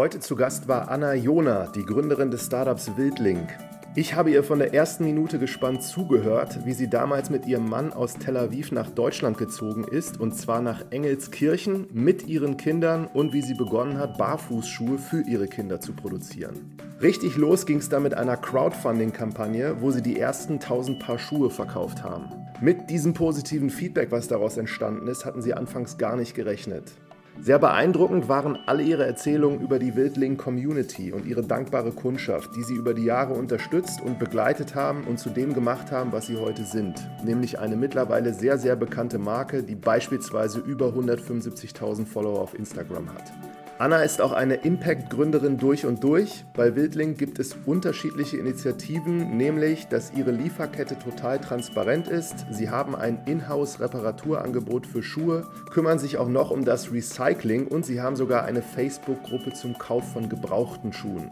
Heute zu Gast war Anna Jona, die Gründerin des Startups Wildlink. Ich habe ihr von der ersten Minute gespannt zugehört, wie sie damals mit ihrem Mann aus Tel Aviv nach Deutschland gezogen ist, und zwar nach Engelskirchen mit ihren Kindern und wie sie begonnen hat, Barfußschuhe für ihre Kinder zu produzieren. Richtig los ging es dann mit einer Crowdfunding-Kampagne, wo sie die ersten 1000 Paar Schuhe verkauft haben. Mit diesem positiven Feedback, was daraus entstanden ist, hatten sie anfangs gar nicht gerechnet. Sehr beeindruckend waren alle ihre Erzählungen über die Wildling-Community und ihre dankbare Kundschaft, die sie über die Jahre unterstützt und begleitet haben und zu dem gemacht haben, was sie heute sind. Nämlich eine mittlerweile sehr, sehr bekannte Marke, die beispielsweise über 175.000 Follower auf Instagram hat. Anna ist auch eine Impact-Gründerin durch und durch. Bei Wildling gibt es unterschiedliche Initiativen, nämlich, dass ihre Lieferkette total transparent ist. Sie haben ein Inhouse-Reparaturangebot für Schuhe, kümmern sich auch noch um das Recycling und sie haben sogar eine Facebook-Gruppe zum Kauf von gebrauchten Schuhen.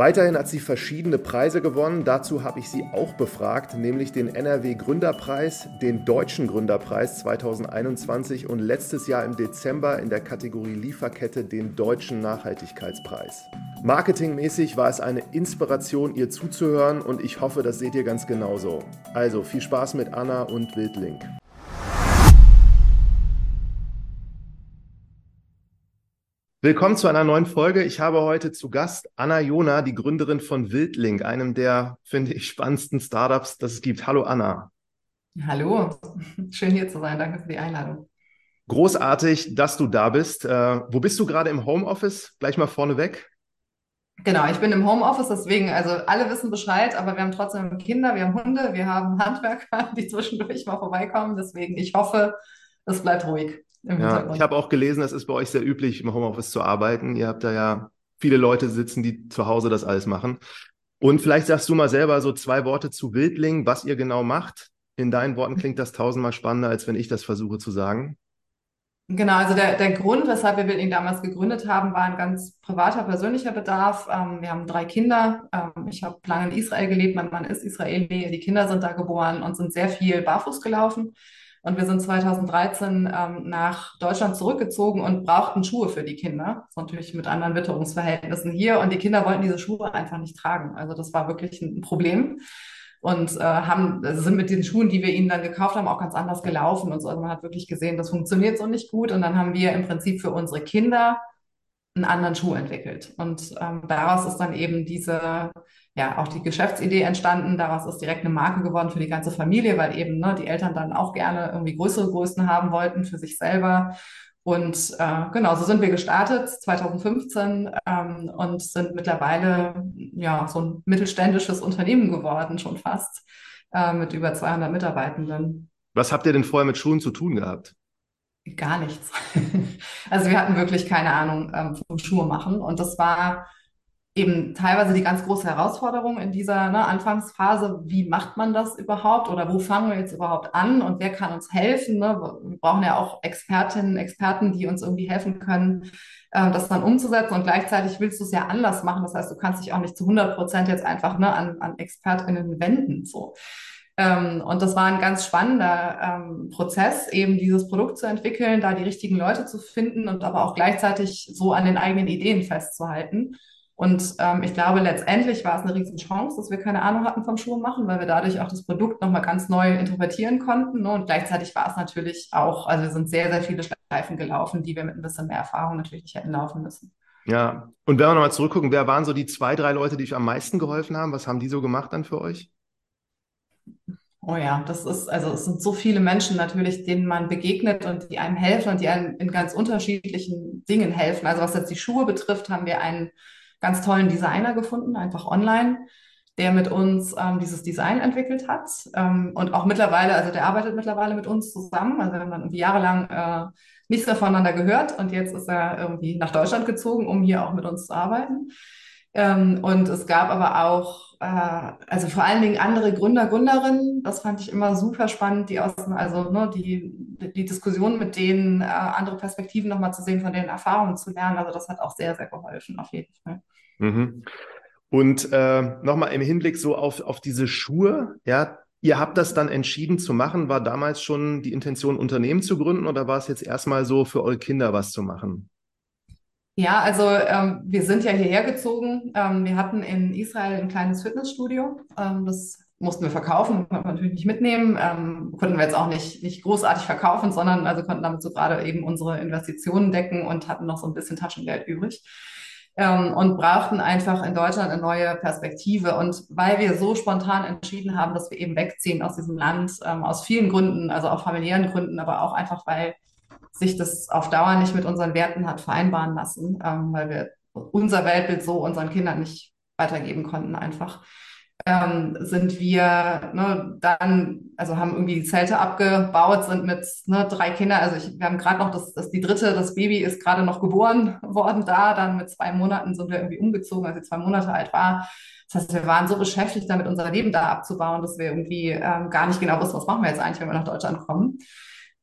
Weiterhin hat sie verschiedene Preise gewonnen. Dazu habe ich sie auch befragt, nämlich den NRW Gründerpreis, den Deutschen Gründerpreis 2021 und letztes Jahr im Dezember in der Kategorie Lieferkette den Deutschen Nachhaltigkeitspreis. Marketingmäßig war es eine Inspiration, ihr zuzuhören und ich hoffe, das seht ihr ganz genauso. Also viel Spaß mit Anna und Wildlink. Willkommen zu einer neuen Folge. Ich habe heute zu Gast Anna Jona, die Gründerin von Wildlink, einem der, finde ich, spannendsten Startups, das es gibt. Hallo Anna. Hallo, schön hier zu sein. Danke für die Einladung. Großartig, dass du da bist. Äh, wo bist du gerade im Homeoffice? Gleich mal vorneweg. Genau, ich bin im Homeoffice, deswegen, also alle wissen Bescheid, aber wir haben trotzdem Kinder, wir haben Hunde, wir haben Handwerker, die zwischendurch mal vorbeikommen. Deswegen, ich hoffe, es bleibt ruhig. Ja, ich habe auch gelesen, es ist bei euch sehr üblich, im Homeoffice zu arbeiten. Ihr habt da ja viele Leute sitzen, die zu Hause das alles machen. Und vielleicht sagst du mal selber so zwei Worte zu Wildling, was ihr genau macht. In deinen Worten klingt das tausendmal spannender, als wenn ich das versuche zu sagen. Genau, also der, der Grund, weshalb wir Wildling damals gegründet haben, war ein ganz privater, persönlicher Bedarf. Ähm, wir haben drei Kinder. Ähm, ich habe lange in Israel gelebt, mein Mann ist Israeli, die Kinder sind da geboren und sind sehr viel barfuß gelaufen. Und wir sind 2013 ähm, nach Deutschland zurückgezogen und brauchten Schuhe für die Kinder. Das ist natürlich mit anderen Witterungsverhältnissen hier. Und die Kinder wollten diese Schuhe einfach nicht tragen. Also das war wirklich ein Problem. Und äh, haben, also sind mit den Schuhen, die wir ihnen dann gekauft haben, auch ganz anders gelaufen und so. Also man hat wirklich gesehen, das funktioniert so nicht gut. Und dann haben wir im Prinzip für unsere Kinder einen anderen Schuh entwickelt. Und ähm, daraus ist dann eben diese ja auch die Geschäftsidee entstanden. Daraus ist direkt eine Marke geworden für die ganze Familie, weil eben ne, die Eltern dann auch gerne irgendwie größere Größen haben wollten für sich selber. Und äh, genau, so sind wir gestartet 2015 ähm, und sind mittlerweile ja so ein mittelständisches Unternehmen geworden, schon fast, äh, mit über 200 Mitarbeitenden. Was habt ihr denn vorher mit Schuhen zu tun gehabt? Gar nichts. also wir hatten wirklich keine Ahnung ähm, vom Schuhe machen und das war eben teilweise die ganz große Herausforderung in dieser ne, Anfangsphase. Wie macht man das überhaupt oder wo fangen wir jetzt überhaupt an und wer kann uns helfen? Ne? Wir brauchen ja auch Expertinnen, Experten, die uns irgendwie helfen können, äh, das dann umzusetzen und gleichzeitig willst du es ja anders machen. Das heißt, du kannst dich auch nicht zu 100 Prozent jetzt einfach ne, an, an ExpertInnen wenden. So. Ähm, und das war ein ganz spannender ähm, Prozess, eben dieses Produkt zu entwickeln, da die richtigen Leute zu finden und aber auch gleichzeitig so an den eigenen Ideen festzuhalten. Und ähm, ich glaube, letztendlich war es eine riesen Chance, dass wir keine Ahnung hatten vom Schuhe machen, weil wir dadurch auch das Produkt nochmal ganz neu interpretieren konnten. Ne? Und gleichzeitig war es natürlich auch, also wir sind sehr, sehr viele Schleifen gelaufen, die wir mit ein bisschen mehr Erfahrung natürlich nicht hätten laufen müssen. Ja, und wenn wir nochmal zurückgucken, wer waren so die zwei, drei Leute, die euch am meisten geholfen haben? Was haben die so gemacht dann für euch? Oh ja, das ist, also es sind so viele Menschen natürlich, denen man begegnet und die einem helfen und die einem in ganz unterschiedlichen Dingen helfen. Also was jetzt die Schuhe betrifft, haben wir einen ganz tollen Designer gefunden, einfach online, der mit uns ähm, dieses Design entwickelt hat. Ähm, und auch mittlerweile, also der arbeitet mittlerweile mit uns zusammen. Also wir haben dann jahrelang äh, nichts mehr voneinander gehört und jetzt ist er irgendwie nach Deutschland gezogen, um hier auch mit uns zu arbeiten. Ähm, und es gab aber auch, äh, also vor allen Dingen andere Gründer, Gründerinnen. Das fand ich immer super spannend, die aus, also ne, die, die Diskussion mit denen, äh, andere Perspektiven nochmal zu sehen, von denen Erfahrungen zu lernen. Also das hat auch sehr, sehr geholfen, auf jeden Fall. Mhm. Und äh, nochmal im Hinblick so auf, auf diese Schuhe, ja, ihr habt das dann entschieden zu machen. War damals schon die Intention, Unternehmen zu gründen oder war es jetzt erstmal so für eure Kinder was zu machen? Ja, also ähm, wir sind ja hierher gezogen. Ähm, wir hatten in Israel ein kleines Fitnessstudio. Ähm, das mussten wir verkaufen, konnten wir natürlich nicht mitnehmen. Ähm, konnten wir jetzt auch nicht, nicht großartig verkaufen, sondern also konnten damit so gerade eben unsere Investitionen decken und hatten noch so ein bisschen Taschengeld übrig. Ähm, und brauchten einfach in Deutschland eine neue Perspektive. Und weil wir so spontan entschieden haben, dass wir eben wegziehen aus diesem Land, ähm, aus vielen Gründen, also auch familiären Gründen, aber auch einfach, weil sich das auf Dauer nicht mit unseren Werten hat vereinbaren lassen, ähm, weil wir unser Weltbild so unseren Kindern nicht weitergeben konnten einfach. Ähm, sind wir ne, dann, also haben irgendwie die Zelte abgebaut, sind mit ne, drei Kindern, also ich, wir haben gerade noch das, das, die dritte, das Baby ist gerade noch geboren worden da, dann mit zwei Monaten sind wir irgendwie umgezogen, als sie zwei Monate alt war. Das heißt, wir waren so beschäftigt damit, unser Leben da abzubauen, dass wir irgendwie ähm, gar nicht genau wussten, was machen wir jetzt eigentlich, wenn wir nach Deutschland kommen.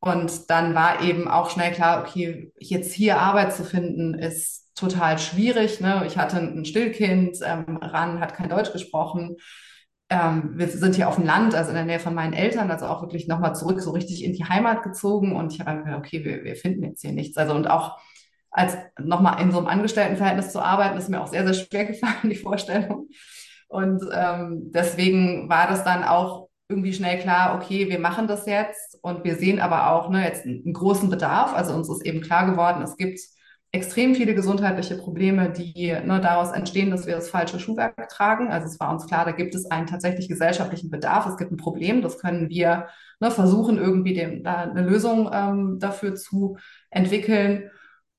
Und dann war eben auch schnell klar, okay, jetzt hier Arbeit zu finden, ist total schwierig. Ne? Ich hatte ein Stillkind, ähm, Ran hat kein Deutsch gesprochen. Ähm, wir sind hier auf dem Land, also in der Nähe von meinen Eltern, also auch wirklich nochmal zurück, so richtig in die Heimat gezogen. Und ich habe gedacht, okay, wir, wir finden jetzt hier nichts. Also und auch als nochmal in so einem Angestelltenverhältnis zu arbeiten, ist mir auch sehr, sehr schwer gefallen, die Vorstellung. Und ähm, deswegen war das dann auch irgendwie schnell klar, okay, wir machen das jetzt und wir sehen aber auch ne, jetzt einen großen Bedarf. Also uns ist eben klar geworden, es gibt extrem viele gesundheitliche Probleme, die ne, daraus entstehen, dass wir das falsche Schuhwerk tragen. Also es war uns klar, da gibt es einen tatsächlich gesellschaftlichen Bedarf, es gibt ein Problem, das können wir ne, versuchen, irgendwie dem, da eine Lösung ähm, dafür zu entwickeln.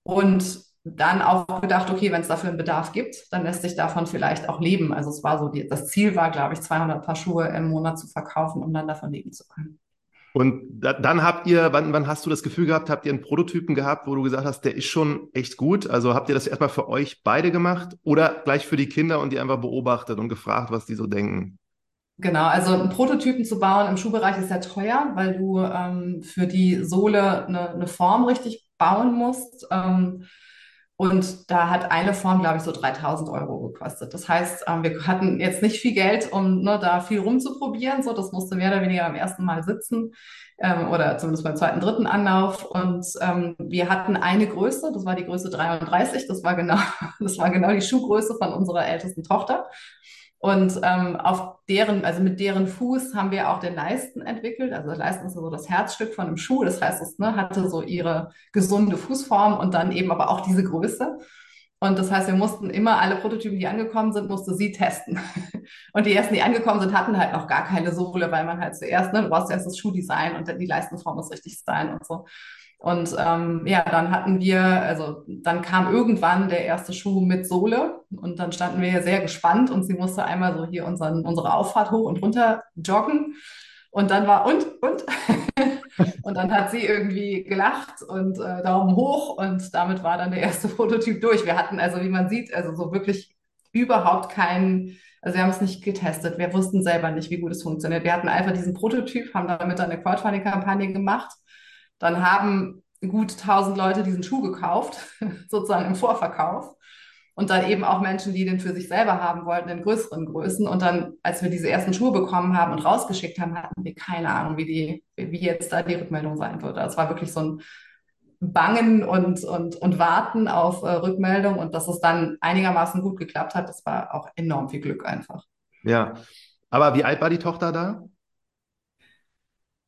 Und dann auch gedacht, okay, wenn es dafür einen Bedarf gibt, dann lässt sich davon vielleicht auch leben. Also es war so, die, das Ziel war, glaube ich, 200 Paar Schuhe im Monat zu verkaufen, um dann davon leben zu können. Und da, dann habt ihr, wann, wann hast du das Gefühl gehabt, habt ihr einen Prototypen gehabt, wo du gesagt hast, der ist schon echt gut? Also habt ihr das erstmal für euch beide gemacht oder gleich für die Kinder und die einfach beobachtet und gefragt, was die so denken? Genau, also einen Prototypen zu bauen im Schuhbereich ist sehr teuer, weil du ähm, für die Sohle eine, eine Form richtig bauen musst. Ähm, und da hat eine Form, glaube ich, so 3000 Euro gekostet. Das heißt, ähm, wir hatten jetzt nicht viel Geld, um ne, da viel rumzuprobieren. So, das musste mehr oder weniger am ersten Mal sitzen ähm, oder zumindest beim zweiten, dritten Anlauf. Und ähm, wir hatten eine Größe, das war die Größe 33. Das war genau, das war genau die Schuhgröße von unserer ältesten Tochter. Und ähm, auf deren, also mit deren Fuß haben wir auch den Leisten entwickelt. Also Leisten ist so das Herzstück von einem Schuh. Das heißt, es ne, hatte so ihre gesunde Fußform und dann eben aber auch diese Größe. Und das heißt, wir mussten immer alle Prototypen, die angekommen sind, musste sie testen. Und die ersten, die angekommen sind, hatten halt noch gar keine Sohle, weil man halt zuerst, ne, du brauchst zuerst das Schuhdesign und die Leistenform muss richtig sein und so. Und ähm, ja, dann hatten wir, also dann kam irgendwann der erste Schuh mit Sohle und dann standen wir sehr gespannt und sie musste einmal so hier unseren, unsere Auffahrt hoch und runter joggen. Und dann war und, und. und dann hat sie irgendwie gelacht und äh, Daumen hoch und damit war dann der erste Prototyp durch. Wir hatten also, wie man sieht, also so wirklich überhaupt keinen, also wir haben es nicht getestet. Wir wussten selber nicht, wie gut es funktioniert. Wir hatten einfach diesen Prototyp, haben damit eine Crowdfunding-Kampagne gemacht dann haben gut 1000 Leute diesen Schuh gekauft, sozusagen im Vorverkauf. Und dann eben auch Menschen, die den für sich selber haben wollten, in größeren Größen. Und dann, als wir diese ersten Schuhe bekommen haben und rausgeschickt haben, hatten wir keine Ahnung, wie, die, wie jetzt da die Rückmeldung sein würde. Es war wirklich so ein Bangen und, und, und Warten auf äh, Rückmeldung. Und dass es dann einigermaßen gut geklappt hat, das war auch enorm viel Glück einfach. Ja. Aber wie alt war die Tochter da?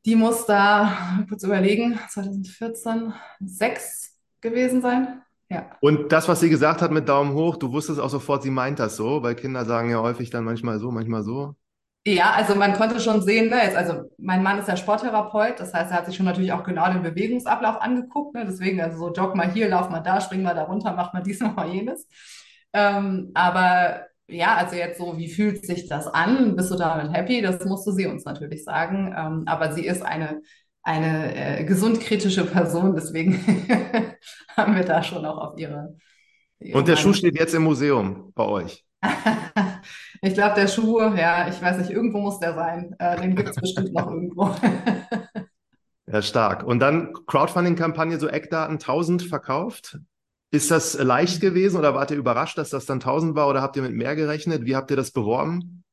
Die muss da, kurz überlegen, 2014, sechs gewesen sein. Ja. Und das, was sie gesagt hat mit Daumen hoch, du wusstest auch sofort, sie meint das so, weil Kinder sagen ja häufig dann manchmal so, manchmal so. Ja, also man konnte schon sehen, ne, jetzt, also mein Mann ist ja Sporttherapeut, das heißt, er hat sich schon natürlich auch genau den Bewegungsablauf angeguckt, ne, deswegen also so jogg mal hier, lauf mal da, spring mal da runter, mach mal dies, mach mal jenes. Ähm, aber ja, also jetzt so, wie fühlt sich das an? Bist du damit happy? Das musste sie uns natürlich sagen. Ähm, aber sie ist eine, eine äh, gesundkritische Person, deswegen haben wir da schon auch auf ihre. ihre Und der Schuh steht jetzt im Museum bei euch. ich glaube, der Schuh, ja, ich weiß nicht, irgendwo muss der sein. Äh, den gibt es bestimmt noch irgendwo. ja, stark. Und dann Crowdfunding-Kampagne, so Eckdaten 1000 verkauft. Ist das leicht gewesen oder wart ihr überrascht, dass das dann 1000 war oder habt ihr mit mehr gerechnet? Wie habt ihr das beworben?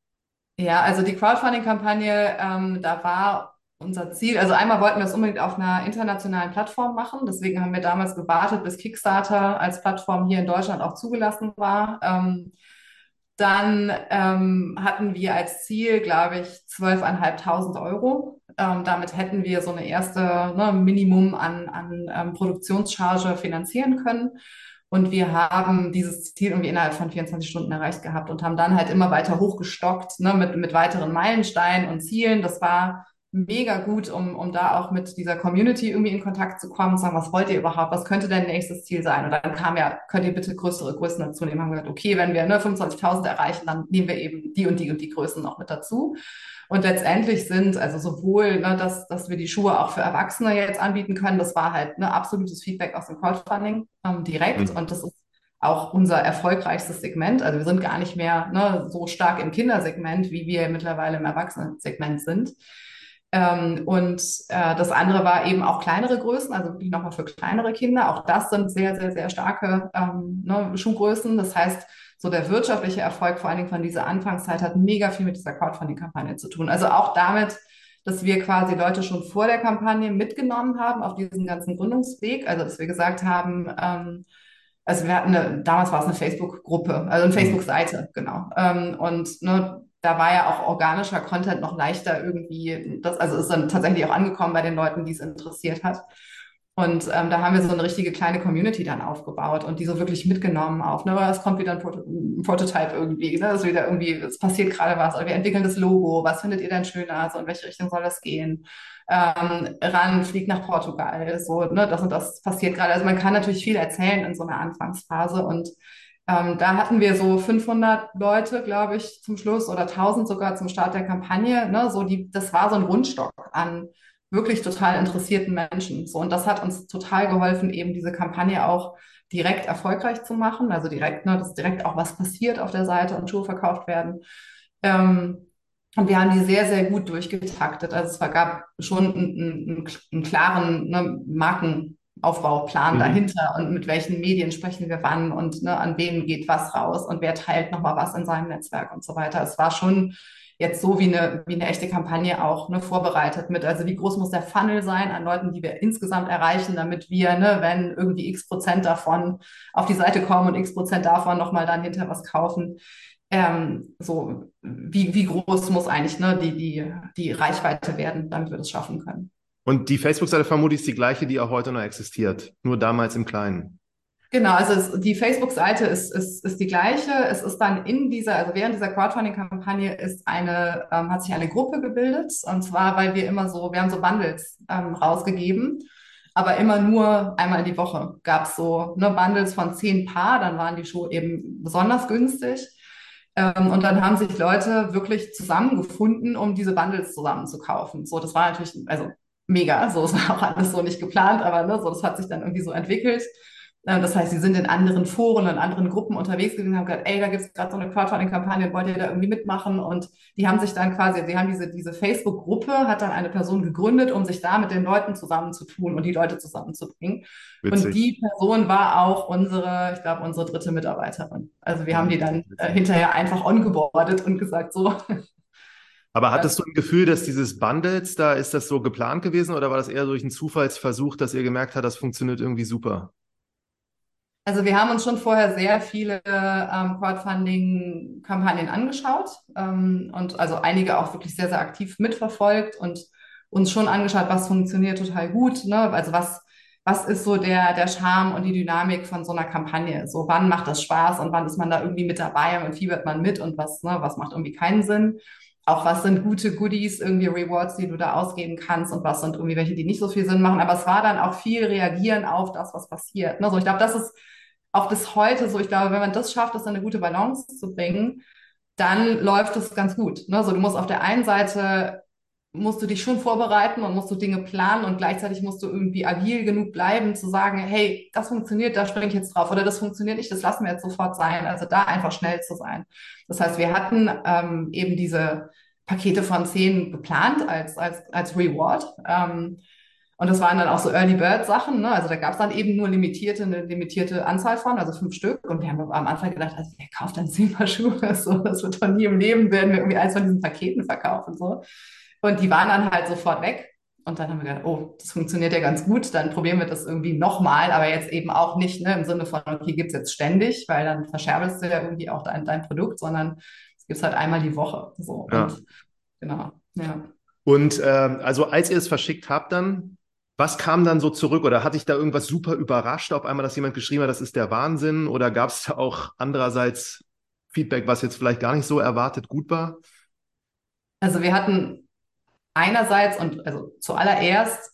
Ja, also die Crowdfunding-Kampagne, ähm, da war unser Ziel. Also einmal wollten wir es unbedingt auf einer internationalen Plattform machen. Deswegen haben wir damals gewartet, bis Kickstarter als Plattform hier in Deutschland auch zugelassen war. Ähm, dann ähm, hatten wir als Ziel, glaube ich, 12.500 Euro. Ähm, damit hätten wir so eine erste ne, Minimum an, an ähm, Produktionscharge finanzieren können. Und wir haben dieses Ziel irgendwie innerhalb von 24 Stunden erreicht gehabt und haben dann halt immer weiter hochgestockt ne, mit, mit weiteren Meilensteinen und Zielen. Das war mega gut, um, um da auch mit dieser Community irgendwie in Kontakt zu kommen, zu sagen, was wollt ihr überhaupt, was könnte dein nächstes Ziel sein? Und dann kam ja, könnt ihr bitte größere Größen dazu nehmen? Haben wir gesagt, okay, wenn wir ne, 25.000 erreichen, dann nehmen wir eben die und die und die Größen noch mit dazu. Und letztendlich sind also sowohl, ne, dass, dass wir die Schuhe auch für Erwachsene jetzt anbieten können, das war halt ne, absolutes Feedback aus dem Crowdfunding ähm, direkt. Mhm. Und das ist auch unser erfolgreichstes Segment. Also wir sind gar nicht mehr ne, so stark im Kindersegment, wie wir mittlerweile im Erwachsenensegment sind. Ähm, und äh, das andere war eben auch kleinere Größen, also wirklich nochmal für kleinere Kinder. Auch das sind sehr, sehr, sehr starke ähm, ne, Schuhgrößen. Das heißt, so der wirtschaftliche Erfolg vor allen Dingen von dieser Anfangszeit hat mega viel mit dieser Crowdfunding-Kampagne zu tun. Also auch damit, dass wir quasi Leute schon vor der Kampagne mitgenommen haben auf diesen ganzen Gründungsweg. Also dass wir gesagt haben, ähm, also wir hatten eine, damals war es eine Facebook-Gruppe, also eine mhm. Facebook-Seite, genau. Ähm, und ne, da war ja auch organischer Content noch leichter irgendwie, das, also ist dann tatsächlich auch angekommen bei den Leuten, die es interessiert hat. Und ähm, da haben wir so eine richtige kleine Community dann aufgebaut und die so wirklich mitgenommen auf, ne, es kommt wieder ein, Proto ein Prototype irgendwie, ne, es wieder irgendwie, es passiert gerade was, oder wir entwickeln das Logo, was findet ihr denn schöner, so in welche Richtung soll das gehen? Ähm, ran, fliegt nach Portugal, so, ne, das und das passiert gerade. Also man kann natürlich viel erzählen in so einer Anfangsphase und ähm, da hatten wir so 500 Leute, glaube ich, zum Schluss oder 1000 sogar zum Start der Kampagne. Ne? So die, das war so ein Rundstock an wirklich total interessierten Menschen. So, und das hat uns total geholfen, eben diese Kampagne auch direkt erfolgreich zu machen. Also direkt, ne, dass direkt auch was passiert auf der Seite und Schuhe verkauft werden. Ähm, und wir haben die sehr, sehr gut durchgetaktet. Also es gab schon einen, einen, einen klaren ne, Marken, Aufbauplan mhm. dahinter und mit welchen Medien sprechen wir wann und ne, an wen geht was raus und wer teilt nochmal was in seinem Netzwerk und so weiter. Es war schon jetzt so wie eine, wie eine echte Kampagne auch ne, vorbereitet mit. Also wie groß muss der Funnel sein an Leuten, die wir insgesamt erreichen, damit wir, ne, wenn irgendwie x Prozent davon auf die Seite kommen und x Prozent davon nochmal dann hinter was kaufen, ähm, so wie, wie groß muss eigentlich ne, die, die, die Reichweite werden, damit wir das schaffen können. Und die Facebook-Seite vermutlich ist die gleiche, die auch heute noch existiert, nur damals im Kleinen. Genau, also es, die Facebook-Seite ist, ist, ist die gleiche. Es ist dann in dieser, also während dieser Crowdfunding-Kampagne ist eine, ähm, hat sich eine Gruppe gebildet. Und zwar, weil wir immer so, wir haben so Bundles ähm, rausgegeben, aber immer nur einmal die Woche gab es so ne, Bundles von zehn Paar, dann waren die Schuhe eben besonders günstig. Ähm, und dann haben sich Leute wirklich zusammengefunden, um diese Bundles zusammen zu kaufen. So, das war natürlich, also mega. So ist auch alles so nicht geplant, aber ne, so, das hat sich dann irgendwie so entwickelt. Äh, das heißt, sie sind in anderen Foren und anderen Gruppen unterwegs gewesen und haben gesagt, ey, da gibt es gerade so eine Crowdfunding-Kampagne, wollt ihr da irgendwie mitmachen? Und die haben sich dann quasi, sie haben diese, diese Facebook-Gruppe, hat dann eine Person gegründet, um sich da mit den Leuten zusammenzutun und die Leute zusammenzubringen. Witzig. Und die Person war auch unsere, ich glaube, unsere dritte Mitarbeiterin. Also wir haben die dann äh, hinterher einfach ongeboardet und gesagt, so, aber hattest du ein Gefühl, dass dieses Bundles, da ist das so geplant gewesen oder war das eher durch einen Zufallsversuch, dass ihr gemerkt habt, das funktioniert irgendwie super? Also wir haben uns schon vorher sehr viele ähm, Crowdfunding-Kampagnen angeschaut ähm, und also einige auch wirklich sehr, sehr aktiv mitverfolgt und uns schon angeschaut, was funktioniert total gut, ne? Also was, was ist so der, der Charme und die Dynamik von so einer Kampagne? So, wann macht das Spaß und wann ist man da irgendwie mit dabei und fiebert man mit und was, ne, was macht irgendwie keinen Sinn? Auch was sind gute Goodies, irgendwie Rewards, die du da ausgeben kannst und was sind irgendwie welche, die nicht so viel Sinn machen. Aber es war dann auch viel reagieren auf das, was passiert. Ne? Ich glaube, das ist auch bis heute so. Ich glaube, wenn man das schafft, das in eine gute Balance zu bringen, dann läuft es ganz gut. Ne? Du musst auf der einen Seite musst du dich schon vorbereiten und musst du Dinge planen und gleichzeitig musst du irgendwie agil genug bleiben, zu sagen, hey, das funktioniert, da springe ich jetzt drauf oder das funktioniert nicht, das lassen wir jetzt sofort sein. Also da einfach schnell zu sein. Das heißt, wir hatten ähm, eben diese Pakete von zehn geplant als, als, als Reward. Ähm, und das waren dann auch so Early Bird Sachen. Ne? Also da gab es dann eben nur limitierte, eine limitierte Anzahl von, also fünf Stück. Und wir haben am Anfang gedacht, also wer kauft dann zehn Paar Schuhe? So, das wird doch nie im Leben werden wir irgendwie eins von diesen Paketen verkaufen. So. Und die waren dann halt sofort weg. Und dann haben wir gedacht, oh, das funktioniert ja ganz gut, dann probieren wir das irgendwie nochmal, aber jetzt eben auch nicht ne, im Sinne von, okay, gibt es jetzt ständig, weil dann verscherbelst du ja irgendwie auch dein, dein Produkt, sondern es gibt halt einmal die Woche. So. Ja. Und, genau, ja. Und äh, also als ihr es verschickt habt dann, was kam dann so zurück oder hat dich da irgendwas super überrascht auf einmal, dass jemand geschrieben hat, das ist der Wahnsinn oder gab es da auch andererseits Feedback, was jetzt vielleicht gar nicht so erwartet gut war? Also wir hatten einerseits und also zuallererst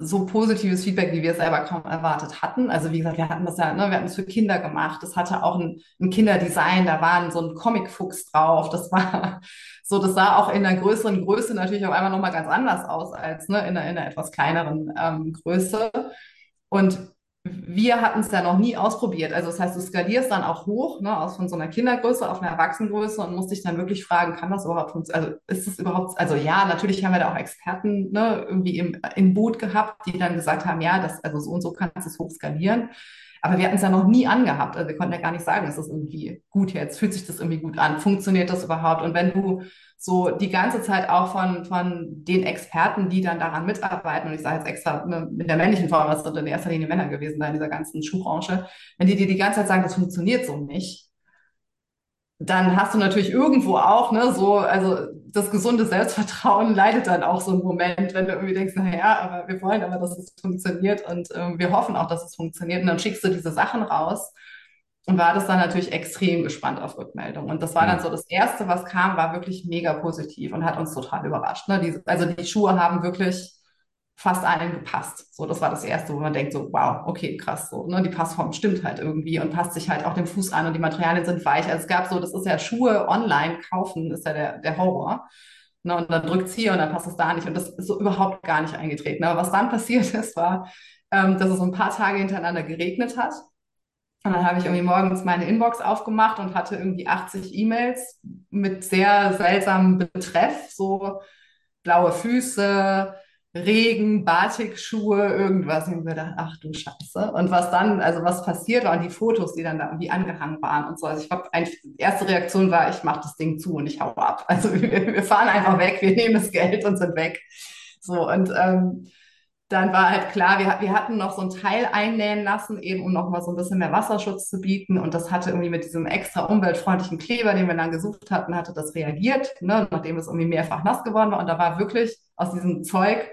so positives Feedback, wie wir es selber kaum erwartet hatten. Also wie gesagt, wir hatten das ja, ne, wir hatten es für Kinder gemacht. Das hatte auch ein, ein Kinderdesign, da war so ein Comicfuchs drauf. Das war so, das sah auch in einer größeren Größe natürlich auf einmal nochmal ganz anders aus als ne, in, einer, in einer etwas kleineren ähm, Größe. Und wir hatten es ja noch nie ausprobiert. Also das heißt, du skalierst dann auch hoch, ne, aus von so einer Kindergröße auf eine Erwachsenengröße und musst dich dann wirklich fragen, kann das überhaupt funktionieren? Also ist das überhaupt, also ja, natürlich haben wir da auch Experten ne, irgendwie im, im Boot gehabt, die dann gesagt haben, ja, das, also so und so kannst du es hoch skalieren. Aber wir hatten es ja noch nie angehabt. Also wir konnten ja gar nicht sagen, ist das irgendwie gut jetzt? Fühlt sich das irgendwie gut an? Funktioniert das überhaupt? Und wenn du so die ganze Zeit auch von, von den Experten, die dann daran mitarbeiten, und ich sage jetzt extra ne, mit der männlichen Form, das sind in erster Linie Männer gewesen da in dieser ganzen Schuhbranche, wenn die dir die ganze Zeit sagen, das funktioniert so nicht, dann hast du natürlich irgendwo auch, ne, so, also das gesunde Selbstvertrauen leidet dann auch so einen Moment, wenn du irgendwie denkst, naja, aber wir wollen aber, dass es funktioniert und äh, wir hoffen auch, dass es funktioniert. Und dann schickst du diese Sachen raus und war das dann natürlich extrem gespannt auf Rückmeldung. Und das war dann so das Erste, was kam, war wirklich mega positiv und hat uns total überrascht. Ne? Die, also die Schuhe haben wirklich fast allen gepasst. So, das war das Erste, wo man denkt so, wow, okay, krass, so, ne, die Passform stimmt halt irgendwie und passt sich halt auch dem Fuß an und die Materialien sind weich. Also es gab so, das ist ja Schuhe online kaufen, ist ja der, der Horror. Ne, und dann drückt es hier und dann passt es da nicht und das ist so überhaupt gar nicht eingetreten. Aber was dann passiert ist, war, ähm, dass es so ein paar Tage hintereinander geregnet hat. Und dann habe ich irgendwie morgens meine Inbox aufgemacht und hatte irgendwie 80 E-Mails mit sehr seltsamem Betreff, so blaue Füße, Regen, Batikschuhe, irgendwas. Und ich gedacht, ach du Scheiße. Und was dann, also was passiert war und die Fotos, die dann da irgendwie angehangen waren und so. Also ich glaube, die erste Reaktion war, ich mache das Ding zu und ich hau ab. Also wir, wir, fahren einfach weg, wir nehmen das Geld und sind weg. So und ähm, dann war halt klar, wir, wir hatten noch so ein Teil einnähen lassen, eben um noch mal so ein bisschen mehr Wasserschutz zu bieten. Und das hatte irgendwie mit diesem extra umweltfreundlichen Kleber, den wir dann gesucht hatten, hatte das reagiert, ne, nachdem es irgendwie mehrfach nass geworden war. Und da war wirklich aus diesem Zeug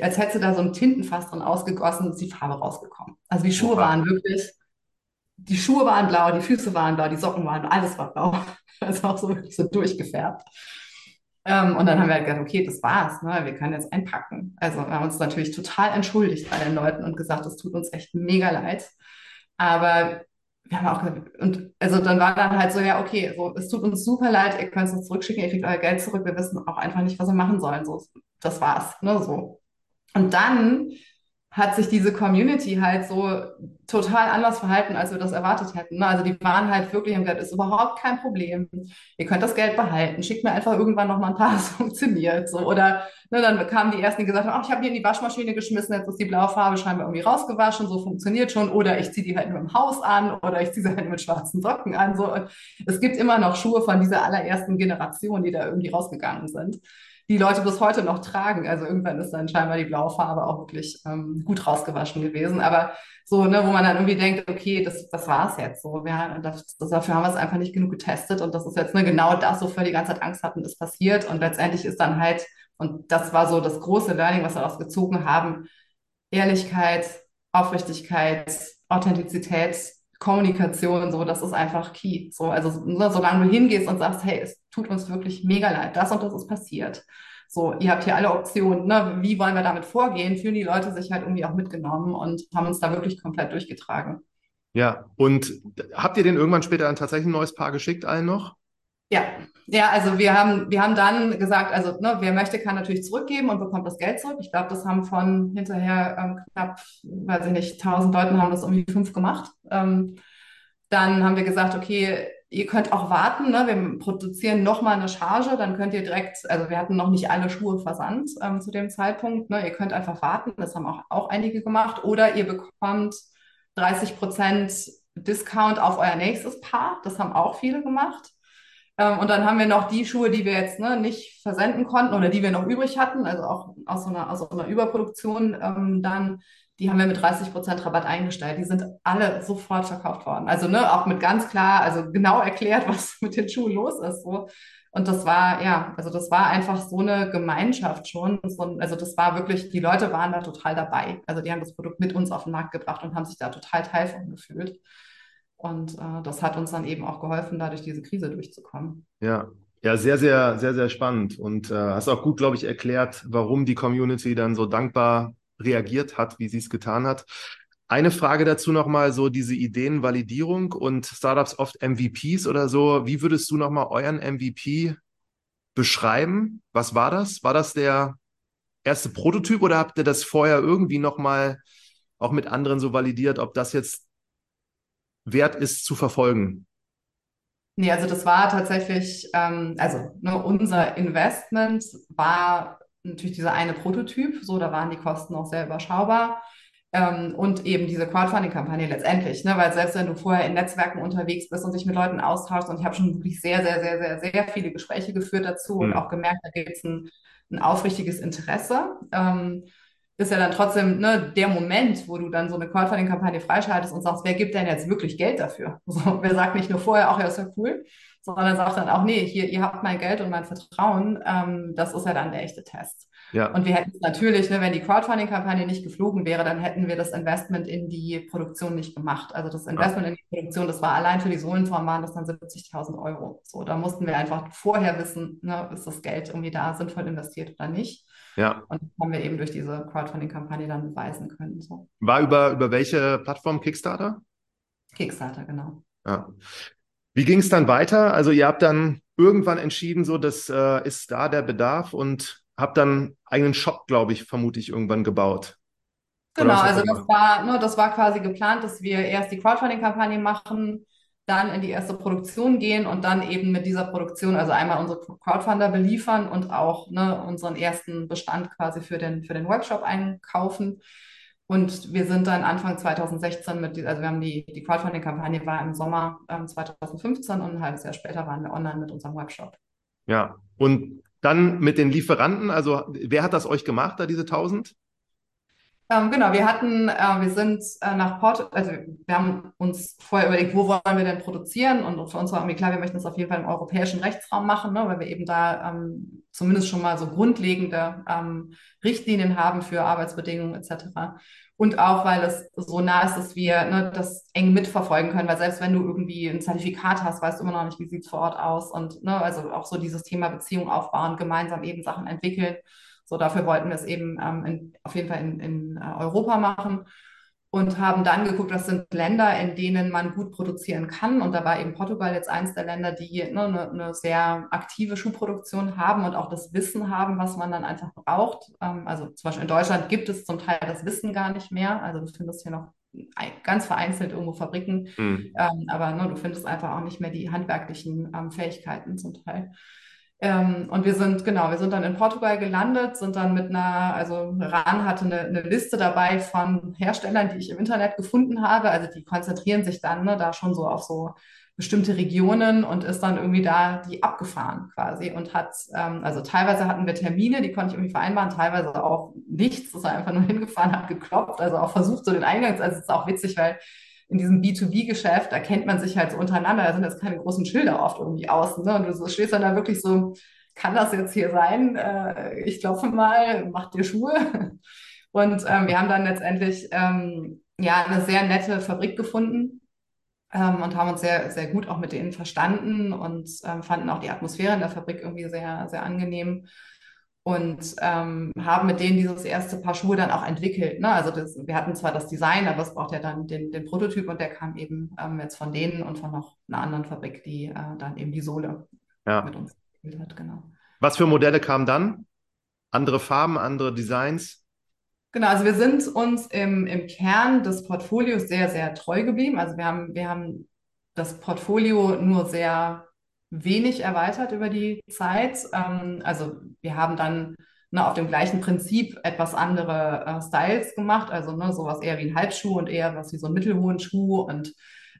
als hätte da so ein Tintenfass drin ausgegossen ist die Farbe rausgekommen. Also die Schuhe Opa. waren wirklich, die Schuhe waren blau, die Füße waren blau, die Socken waren blau, alles war blau. Also auch so wirklich so durchgefärbt. Ähm, und dann haben wir halt gesagt, okay, das war's, ne? wir können jetzt einpacken. Also wir haben uns natürlich total entschuldigt bei den Leuten und gesagt, es tut uns echt mega leid. Aber wir haben auch gesagt, und also dann war dann halt so, ja, okay, so, es tut uns super leid, ihr könnt es uns zurückschicken, ihr kriegt euer Geld zurück, wir wissen auch einfach nicht, was wir machen sollen. So, das war's, ne, so. Und dann hat sich diese Community halt so total anders verhalten, als wir das erwartet hätten. Ne? Also die waren halt wirklich im gesagt, ist überhaupt kein Problem. Ihr könnt das Geld behalten. Schickt mir einfach irgendwann noch mal ein paar, es funktioniert. So. Oder ne, dann kamen die ersten, die gesagt haben, ach, ich habe hier in die Waschmaschine geschmissen, jetzt ist die blaue Farbe scheinbar irgendwie rausgewaschen, so funktioniert schon. Oder ich ziehe die halt nur im Haus an oder ich ziehe sie halt mit schwarzen Socken an. So. Und es gibt immer noch Schuhe von dieser allerersten Generation, die da irgendwie rausgegangen sind die Leute bis heute noch tragen. Also irgendwann ist dann scheinbar die blaue Farbe auch wirklich ähm, gut rausgewaschen gewesen. Aber so, ne, wo man dann irgendwie denkt, okay, das, das war es jetzt so. Das, das, dafür haben wir es einfach nicht genug getestet und das ist jetzt ne, genau das, wofür die ganze Zeit Angst hatten, ist passiert. Und letztendlich ist dann halt, und das war so das große Learning, was wir daraus gezogen haben, Ehrlichkeit, Aufrichtigkeit, Authentizität, Kommunikation, so, das ist einfach key. So, also, ne, solange du hingehst und sagst, hey, es tut uns wirklich mega leid, das und das ist passiert. So, ihr habt hier alle Optionen, ne? wie wollen wir damit vorgehen? Fühlen die Leute sich halt irgendwie auch mitgenommen und haben uns da wirklich komplett durchgetragen. Ja, und habt ihr den irgendwann später dann tatsächlich ein neues Paar geschickt, allen noch? Ja, ja, also wir haben, wir haben dann gesagt, also ne, wer möchte, kann natürlich zurückgeben und bekommt das Geld zurück. Ich glaube, das haben von hinterher ähm, knapp, weiß ich nicht, tausend Leuten haben das irgendwie fünf gemacht. Ähm, dann haben wir gesagt, okay, ihr könnt auch warten, ne? wir produzieren nochmal eine Charge, dann könnt ihr direkt, also wir hatten noch nicht alle Schuhe versandt ähm, zu dem Zeitpunkt, ne? ihr könnt einfach warten, das haben auch, auch einige gemacht, oder ihr bekommt 30 Prozent Discount auf euer nächstes Paar, das haben auch viele gemacht. Ähm, und dann haben wir noch die Schuhe, die wir jetzt ne, nicht versenden konnten oder die wir noch übrig hatten, also auch aus so einer, aus so einer Überproduktion ähm, dann, die haben wir mit 30 Prozent Rabatt eingestellt. Die sind alle sofort verkauft worden. Also ne, auch mit ganz klar, also genau erklärt, was mit den Schuhen los ist. So. Und das war, ja, also das war einfach so eine Gemeinschaft schon. So, also das war wirklich, die Leute waren da total dabei. Also die haben das Produkt mit uns auf den Markt gebracht und haben sich da total Teil von gefühlt. Und äh, das hat uns dann eben auch geholfen, da durch diese Krise durchzukommen. Ja, ja, sehr, sehr, sehr, sehr spannend. Und äh, hast auch gut, glaube ich, erklärt, warum die Community dann so dankbar reagiert hat, wie sie es getan hat. Eine Frage dazu nochmal, so diese Ideenvalidierung und Startups oft MVPs oder so. Wie würdest du nochmal euren MVP beschreiben? Was war das? War das der erste Prototyp oder habt ihr das vorher irgendwie nochmal auch mit anderen so validiert, ob das jetzt wert ist zu verfolgen? Nee, also das war tatsächlich, ähm, also ne, unser Investment war natürlich dieser eine Prototyp, so, da waren die Kosten auch sehr überschaubar. Ähm, und eben diese Crowdfunding-Kampagne letztendlich, ne? weil selbst wenn du vorher in Netzwerken unterwegs bist und dich mit Leuten austauschst, und ich habe schon wirklich sehr, sehr, sehr, sehr, sehr viele Gespräche geführt dazu mhm. und auch gemerkt, da gibt es ein, ein aufrichtiges Interesse. Ähm, ist ja dann trotzdem ne, der Moment, wo du dann so eine Crowdfunding-Kampagne freischaltest und sagst, wer gibt denn jetzt wirklich Geld dafür? So, wer sagt nicht nur vorher, ach ja, ist ja cool, sondern sagt dann auch, nee, hier, ihr habt mein Geld und mein Vertrauen. Ähm, das ist ja dann der echte Test. Ja. Und wir hätten es natürlich, ne, wenn die Crowdfunding-Kampagne nicht geflogen wäre, dann hätten wir das Investment in die Produktion nicht gemacht. Also das Investment ja. in die Produktion, das war allein für die Sohlenform waren das dann 70.000 Euro. So, da mussten wir einfach vorher wissen, ne, ist das Geld irgendwie da sinnvoll investiert oder nicht. Ja. Und das haben wir eben durch diese Crowdfunding-Kampagne dann beweisen können. So. War über, über welche Plattform Kickstarter? Kickstarter, genau. Ja. Wie ging es dann weiter? Also ihr habt dann irgendwann entschieden, so das äh, ist da der Bedarf und habt dann einen Shop, glaube ich, vermutlich irgendwann gebaut. Genau, also das war, ne, das war quasi geplant, dass wir erst die Crowdfunding-Kampagne machen, dann in die erste Produktion gehen und dann eben mit dieser Produktion, also einmal unsere Crowdfunder beliefern und auch ne, unseren ersten Bestand quasi für den, für den Workshop einkaufen. Und wir sind dann Anfang 2016 mit, also wir haben die, die Crowdfunding-Kampagne war im Sommer ähm, 2015 und ein halbes Jahr später waren wir online mit unserem Webshop. Ja, und dann mit den Lieferanten, also wer hat das euch gemacht, da diese 1000? Ähm, genau, wir hatten, äh, wir sind äh, nach Porto, also wir haben uns vorher überlegt, wo wollen wir denn produzieren und für uns war irgendwie klar, wir möchten das auf jeden Fall im europäischen Rechtsraum machen, ne, weil wir eben da ähm, zumindest schon mal so grundlegende ähm, Richtlinien haben für Arbeitsbedingungen etc. Und auch, weil es so nah ist, dass wir ne, das eng mitverfolgen können, weil selbst wenn du irgendwie ein Zertifikat hast, weißt du immer noch nicht, wie sieht es vor Ort aus und ne, also auch so dieses Thema Beziehung aufbauen, gemeinsam eben Sachen entwickeln. So, dafür wollten wir es eben ähm, in, auf jeden Fall in, in uh, Europa machen und haben dann geguckt, was sind Länder, in denen man gut produzieren kann. Und da war eben Portugal jetzt eins der Länder, die ne, eine, eine sehr aktive Schuhproduktion haben und auch das Wissen haben, was man dann einfach braucht. Ähm, also zum Beispiel in Deutschland gibt es zum Teil das Wissen gar nicht mehr. Also du findest hier noch ganz vereinzelt irgendwo Fabriken, mhm. ähm, aber ne, du findest einfach auch nicht mehr die handwerklichen ähm, Fähigkeiten zum Teil. Ähm, und wir sind, genau, wir sind dann in Portugal gelandet, sind dann mit einer, also RAN hatte eine, eine, Liste dabei von Herstellern, die ich im Internet gefunden habe. Also die konzentrieren sich dann ne, da schon so auf so bestimmte Regionen und ist dann irgendwie da die abgefahren quasi und hat, ähm, also teilweise hatten wir Termine, die konnte ich irgendwie vereinbaren, teilweise auch nichts, ist einfach nur hingefahren, hat geklopft, also auch versucht so den Eingangs, also es ist auch witzig, weil in diesem B2B-Geschäft, da kennt man sich halt so untereinander, da sind jetzt keine großen Schilder oft irgendwie außen. Ne? Und du stehst dann da wirklich so, kann das jetzt hier sein? Äh, ich klopfe mal, mach dir Schuhe. Und ähm, wir haben dann letztendlich ähm, ja eine sehr nette Fabrik gefunden ähm, und haben uns sehr, sehr gut auch mit denen verstanden und ähm, fanden auch die Atmosphäre in der Fabrik irgendwie sehr, sehr angenehm und ähm, haben mit denen dieses erste Paar Schuhe dann auch entwickelt. Ne? Also das, wir hatten zwar das Design, aber es braucht ja dann den, den Prototyp und der kam eben ähm, jetzt von denen und von noch einer anderen Fabrik, die äh, dann eben die Sohle ja. mit uns entwickelt hat. Genau. Was für Modelle kamen dann? Andere Farben, andere Designs? Genau, also wir sind uns im, im Kern des Portfolios sehr, sehr treu geblieben. Also wir haben, wir haben das Portfolio nur sehr wenig erweitert über die Zeit. Ähm, also wir haben dann ne, auf dem gleichen Prinzip etwas andere äh, Styles gemacht, also ne, sowas eher wie ein Halbschuh und eher was wie so einen mittelhohen Schuh und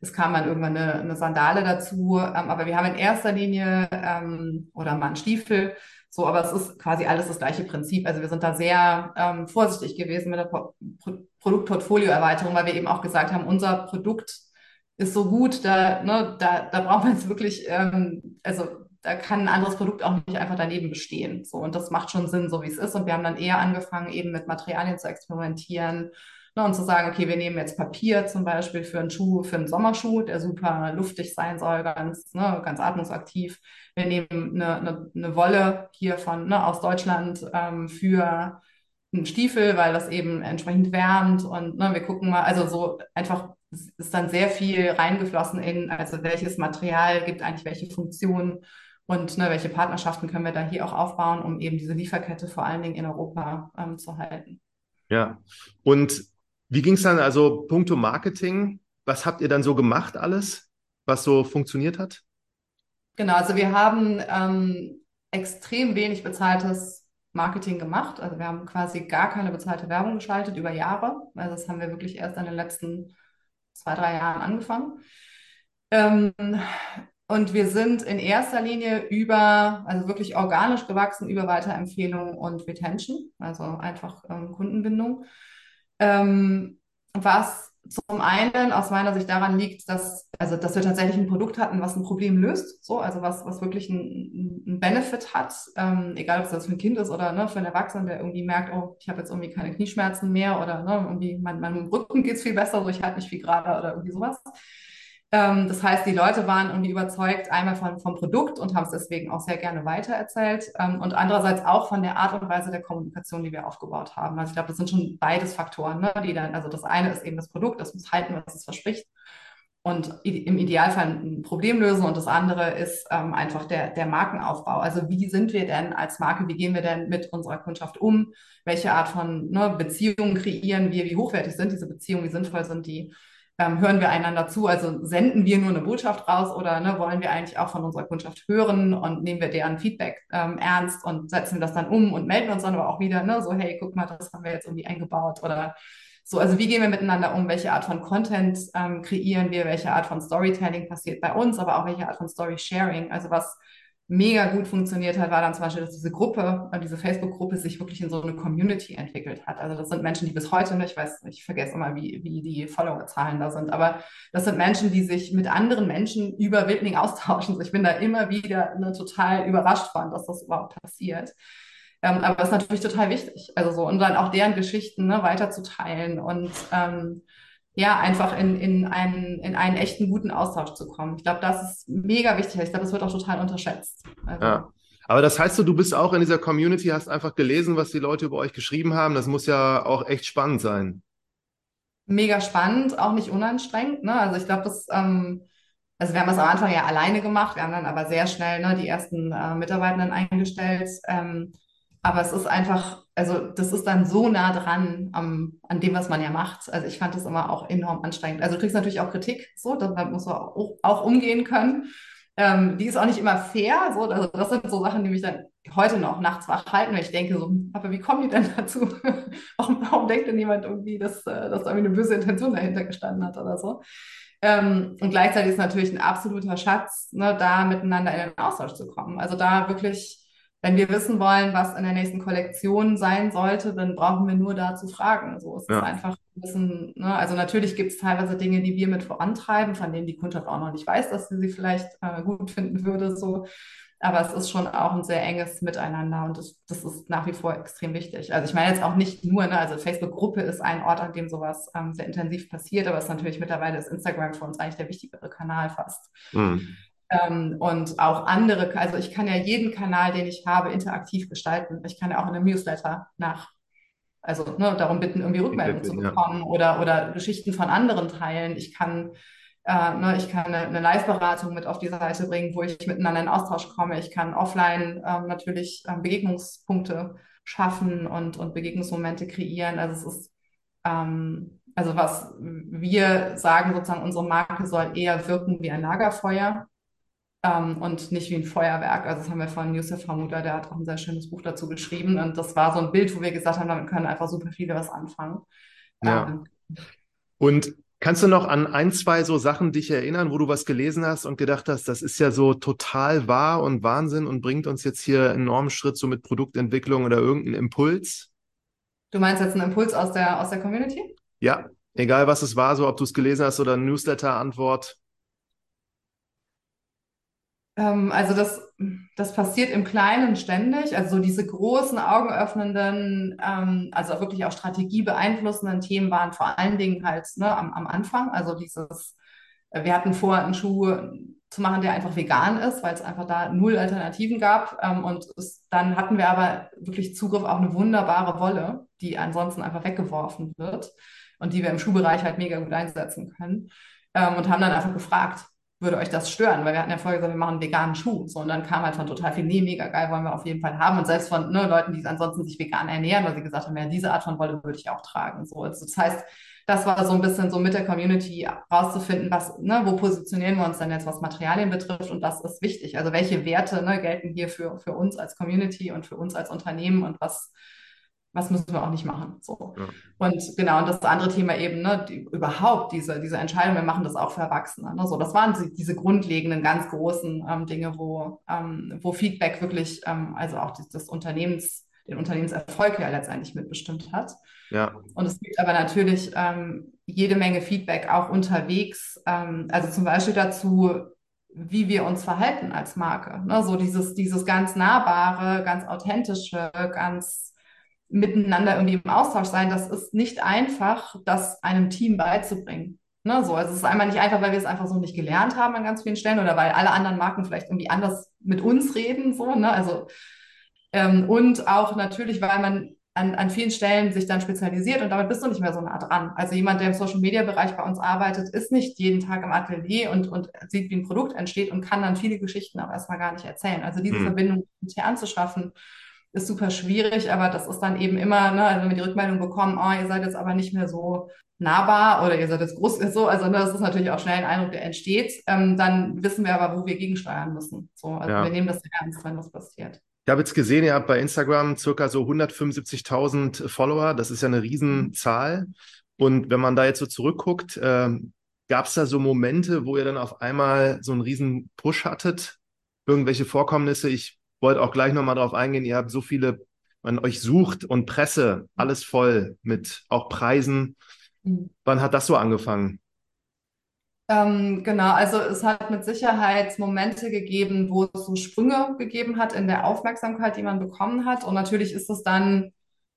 Es kam dann irgendwann eine, eine Sandale dazu. Ähm, aber wir haben in erster Linie ähm, oder mal einen Stiefel. So, aber es ist quasi alles das gleiche Prinzip. Also wir sind da sehr ähm, vorsichtig gewesen mit der Pro Produktportfolioerweiterung, weil wir eben auch gesagt haben, unser Produkt ist so gut, da, ne, da, da brauchen wir jetzt wirklich, ähm, also da kann ein anderes Produkt auch nicht einfach daneben bestehen. So, und das macht schon Sinn, so wie es ist. Und wir haben dann eher angefangen, eben mit Materialien zu experimentieren ne, und zu sagen, okay, wir nehmen jetzt Papier zum Beispiel für einen Schuh, für einen Sommerschuh, der super luftig sein soll, ganz, ne, ganz atmungsaktiv. Wir nehmen eine, eine, eine Wolle hier von ne, aus Deutschland ähm, für einen Stiefel, weil das eben entsprechend wärmt und ne, wir gucken mal, also so einfach ist dann sehr viel reingeflossen in, also welches Material gibt eigentlich welche Funktion und ne, welche Partnerschaften können wir da hier auch aufbauen, um eben diese Lieferkette vor allen Dingen in Europa ähm, zu halten. Ja, und wie ging es dann, also puncto Marketing, was habt ihr dann so gemacht alles, was so funktioniert hat? Genau, also wir haben ähm, extrem wenig bezahltes Marketing gemacht. Also wir haben quasi gar keine bezahlte Werbung geschaltet über Jahre. Also das haben wir wirklich erst in den letzten zwei, drei Jahren angefangen. Ähm, und wir sind in erster Linie über, also wirklich organisch gewachsen, über Weiterempfehlungen und Retention, also einfach ähm, Kundenbindung. Ähm, was zum einen aus meiner Sicht daran liegt, dass, also, dass wir tatsächlich ein Produkt hatten, was ein Problem löst, so, also was, was wirklich einen, Benefit hat, ähm, egal ob das für ein Kind ist oder ne, für einen Erwachsenen, der irgendwie merkt, oh, ich habe jetzt irgendwie keine Knieschmerzen mehr oder ne, irgendwie mein, meinem Rücken geht es viel besser, so ich halte mich viel gerade oder irgendwie sowas. Ähm, das heißt, die Leute waren irgendwie überzeugt einmal von, vom Produkt und haben es deswegen auch sehr gerne weitererzählt ähm, und andererseits auch von der Art und Weise der Kommunikation, die wir aufgebaut haben. Also ich glaube, das sind schon beides Faktoren, ne, die dann, also das eine ist eben das Produkt, das muss halten, was es verspricht und im Idealfall ein Problem lösen und das andere ist ähm, einfach der, der Markenaufbau. Also wie sind wir denn als Marke, wie gehen wir denn mit unserer Kundschaft um? Welche Art von ne, Beziehungen kreieren wir? Wie hochwertig sind diese Beziehungen? Wie sinnvoll sind die? Ähm, hören wir einander zu? Also senden wir nur eine Botschaft raus oder ne, wollen wir eigentlich auch von unserer Kundschaft hören und nehmen wir deren Feedback ähm, ernst und setzen das dann um und melden uns dann aber auch wieder, ne, so hey, guck mal, das haben wir jetzt irgendwie eingebaut oder so, also wie gehen wir miteinander um? Welche Art von Content ähm, kreieren wir? Welche Art von Storytelling passiert bei uns? Aber auch welche Art von Story Sharing? Also was mega gut funktioniert hat, war dann zum Beispiel, dass diese Gruppe, äh, diese Facebook-Gruppe sich wirklich in so eine Community entwickelt hat. Also das sind Menschen, die bis heute, ich weiß, ich vergesse immer, wie, wie die Follower-Zahlen da sind, aber das sind Menschen, die sich mit anderen Menschen über Wildling austauschen. Ich bin da immer wieder ne, total überrascht von, dass das überhaupt passiert. Ähm, aber das ist natürlich total wichtig. Also so, und dann auch deren Geschichten ne, weiterzuteilen und ähm, ja, einfach in, in, einen, in einen echten guten Austausch zu kommen. Ich glaube, das ist mega wichtig. Ich glaube, das wird auch total unterschätzt. Also, ja. Aber das heißt, du bist auch in dieser Community, hast einfach gelesen, was die Leute über euch geschrieben haben. Das muss ja auch echt spannend sein. Mega spannend, auch nicht unanstrengend. Ne? Also ich glaube, das, ähm, also wir haben das am Anfang ja alleine gemacht, wir haben dann aber sehr schnell ne, die ersten äh, Mitarbeitenden eingestellt. Ähm, aber es ist einfach, also das ist dann so nah dran am, an dem, was man ja macht. Also ich fand das immer auch enorm anstrengend. Also du kriegst natürlich auch Kritik, so, damit musst du auch, auch umgehen können. Ähm, die ist auch nicht immer fair. So, also das sind so Sachen, die mich dann heute noch nachts wach halten, weil ich denke so, aber wie kommen die denn dazu? warum, warum denkt denn jemand irgendwie, dass, äh, dass da irgendwie eine böse Intention dahinter gestanden hat oder so? Ähm, und gleichzeitig ist natürlich ein absoluter Schatz, ne, da miteinander in den Austausch zu kommen. Also da wirklich wenn wir wissen wollen, was in der nächsten Kollektion sein sollte, dann brauchen wir nur dazu fragen. So ist ja. es einfach ein bisschen, ne? also natürlich gibt es teilweise Dinge, die wir mit vorantreiben, von denen die Kundschaft auch noch nicht weiß, dass sie sie vielleicht äh, gut finden würde. So. Aber es ist schon auch ein sehr enges Miteinander und das, das ist nach wie vor extrem wichtig. Also ich meine jetzt auch nicht nur, ne, also Facebook-Gruppe ist ein Ort, an dem sowas ähm, sehr intensiv passiert, aber es ist natürlich mittlerweile ist Instagram für uns eigentlich der wichtigere Kanal fast. Mhm. Ähm, und auch andere, also ich kann ja jeden Kanal, den ich habe, interaktiv gestalten. Ich kann ja auch in einem Newsletter nach, also ne, darum bitten, irgendwie Rückmeldungen zu bekommen ja. oder, oder Geschichten von anderen teilen. Ich kann, äh, ne, ich kann eine, eine Live-Beratung mit auf die Seite bringen, wo ich miteinander in Austausch komme. Ich kann offline ähm, natürlich ähm, Begegnungspunkte schaffen und, und Begegnungsmomente kreieren. Also es ist ähm, also was wir sagen, sozusagen, unsere Marke soll eher wirken wie ein Lagerfeuer ähm, und nicht wie ein Feuerwerk. Also das haben wir von Yusuf Hamuda, der hat auch ein sehr schönes Buch dazu geschrieben. Und das war so ein Bild, wo wir gesagt haben, damit können einfach super viele was anfangen. Ja. Ähm, und Kannst du noch an ein, zwei so Sachen dich erinnern, wo du was gelesen hast und gedacht hast, das ist ja so total wahr und Wahnsinn und bringt uns jetzt hier einen enormen Schritt so mit Produktentwicklung oder irgendeinen Impuls? Du meinst jetzt einen Impuls aus der, aus der Community? Ja, egal was es war, so ob du es gelesen hast oder Newsletter-Antwort. Ähm, also das, das passiert im Kleinen ständig. Also so diese großen, augenöffnenden, ähm, also wirklich auch Strategie beeinflussenden Themen waren vor allen Dingen halt ne, am, am Anfang. Also dieses, wir hatten vor, einen Schuh zu machen, der einfach vegan ist, weil es einfach da null Alternativen gab. Ähm, und es, dann hatten wir aber wirklich Zugriff auf eine wunderbare Wolle, die ansonsten einfach weggeworfen wird und die wir im Schuhbereich halt mega gut einsetzen können. Ähm, und haben dann einfach gefragt, würde euch das stören? Weil wir hatten ja vorher gesagt, wir machen veganen Schuh. So, und dann kam halt von total viel, nee, mega geil, wollen wir auf jeden Fall haben. Und selbst von ne, Leuten, die ansonsten sich vegan ernähren, weil sie gesagt haben, ja, diese Art von Wolle würde ich auch tragen. So, also das heißt, das war so ein bisschen so mit der Community rauszufinden, was, ne, wo positionieren wir uns denn jetzt, was Materialien betrifft und was ist wichtig. Also welche Werte ne, gelten hier für, für uns als Community und für uns als Unternehmen und was, was müssen wir auch nicht machen. So. Ja. Und genau, und das andere Thema eben, ne, die, überhaupt diese, diese Entscheidung, wir machen das auch für Erwachsene. Ne? So, das waren diese grundlegenden, ganz großen ähm, Dinge, wo, ähm, wo Feedback wirklich, ähm, also auch des, des Unternehmens, den Unternehmenserfolg ja letztendlich mitbestimmt hat. Ja. Und es gibt aber natürlich ähm, jede Menge Feedback auch unterwegs, ähm, also zum Beispiel dazu, wie wir uns verhalten als Marke. Ne? So dieses, dieses ganz nahbare, ganz authentische, ganz miteinander irgendwie im Austausch sein, das ist nicht einfach, das einem Team beizubringen. Ne, so, also es ist einmal nicht einfach, weil wir es einfach so nicht gelernt haben an ganz vielen Stellen oder weil alle anderen Marken vielleicht irgendwie anders mit uns reden, so, ne, also, ähm, und auch natürlich, weil man an, an vielen Stellen sich dann spezialisiert und damit bist du nicht mehr so nah dran. Also jemand, der im Social Media Bereich bei uns arbeitet, ist nicht jeden Tag im Atelier und, und sieht, wie ein Produkt entsteht und kann dann viele Geschichten auch erstmal gar nicht erzählen. Also diese mhm. Verbindung intern zu schaffen, ist super schwierig, aber das ist dann eben immer, ne, also wenn wir die Rückmeldung bekommen, oh, ihr seid jetzt aber nicht mehr so nahbar oder ihr seid jetzt groß, so, also ne, das ist natürlich auch schnell ein Eindruck, der entsteht, ähm, dann wissen wir aber, wo wir gegensteuern müssen. So, also ja. wir nehmen das ernst, wenn das passiert. Ich habe jetzt gesehen, ihr habt bei Instagram circa so 175.000 Follower. Das ist ja eine Riesenzahl. Und wenn man da jetzt so zurückguckt, äh, gab es da so Momente, wo ihr dann auf einmal so einen riesen Push hattet? Irgendwelche Vorkommnisse? Ich wollte auch gleich nochmal darauf eingehen, ihr habt so viele, man euch sucht und Presse, alles voll mit auch Preisen. Mhm. Wann hat das so angefangen? Ähm, genau, also es hat mit Sicherheit Momente gegeben, wo es so Sprünge gegeben hat in der Aufmerksamkeit, die man bekommen hat. Und natürlich ist es dann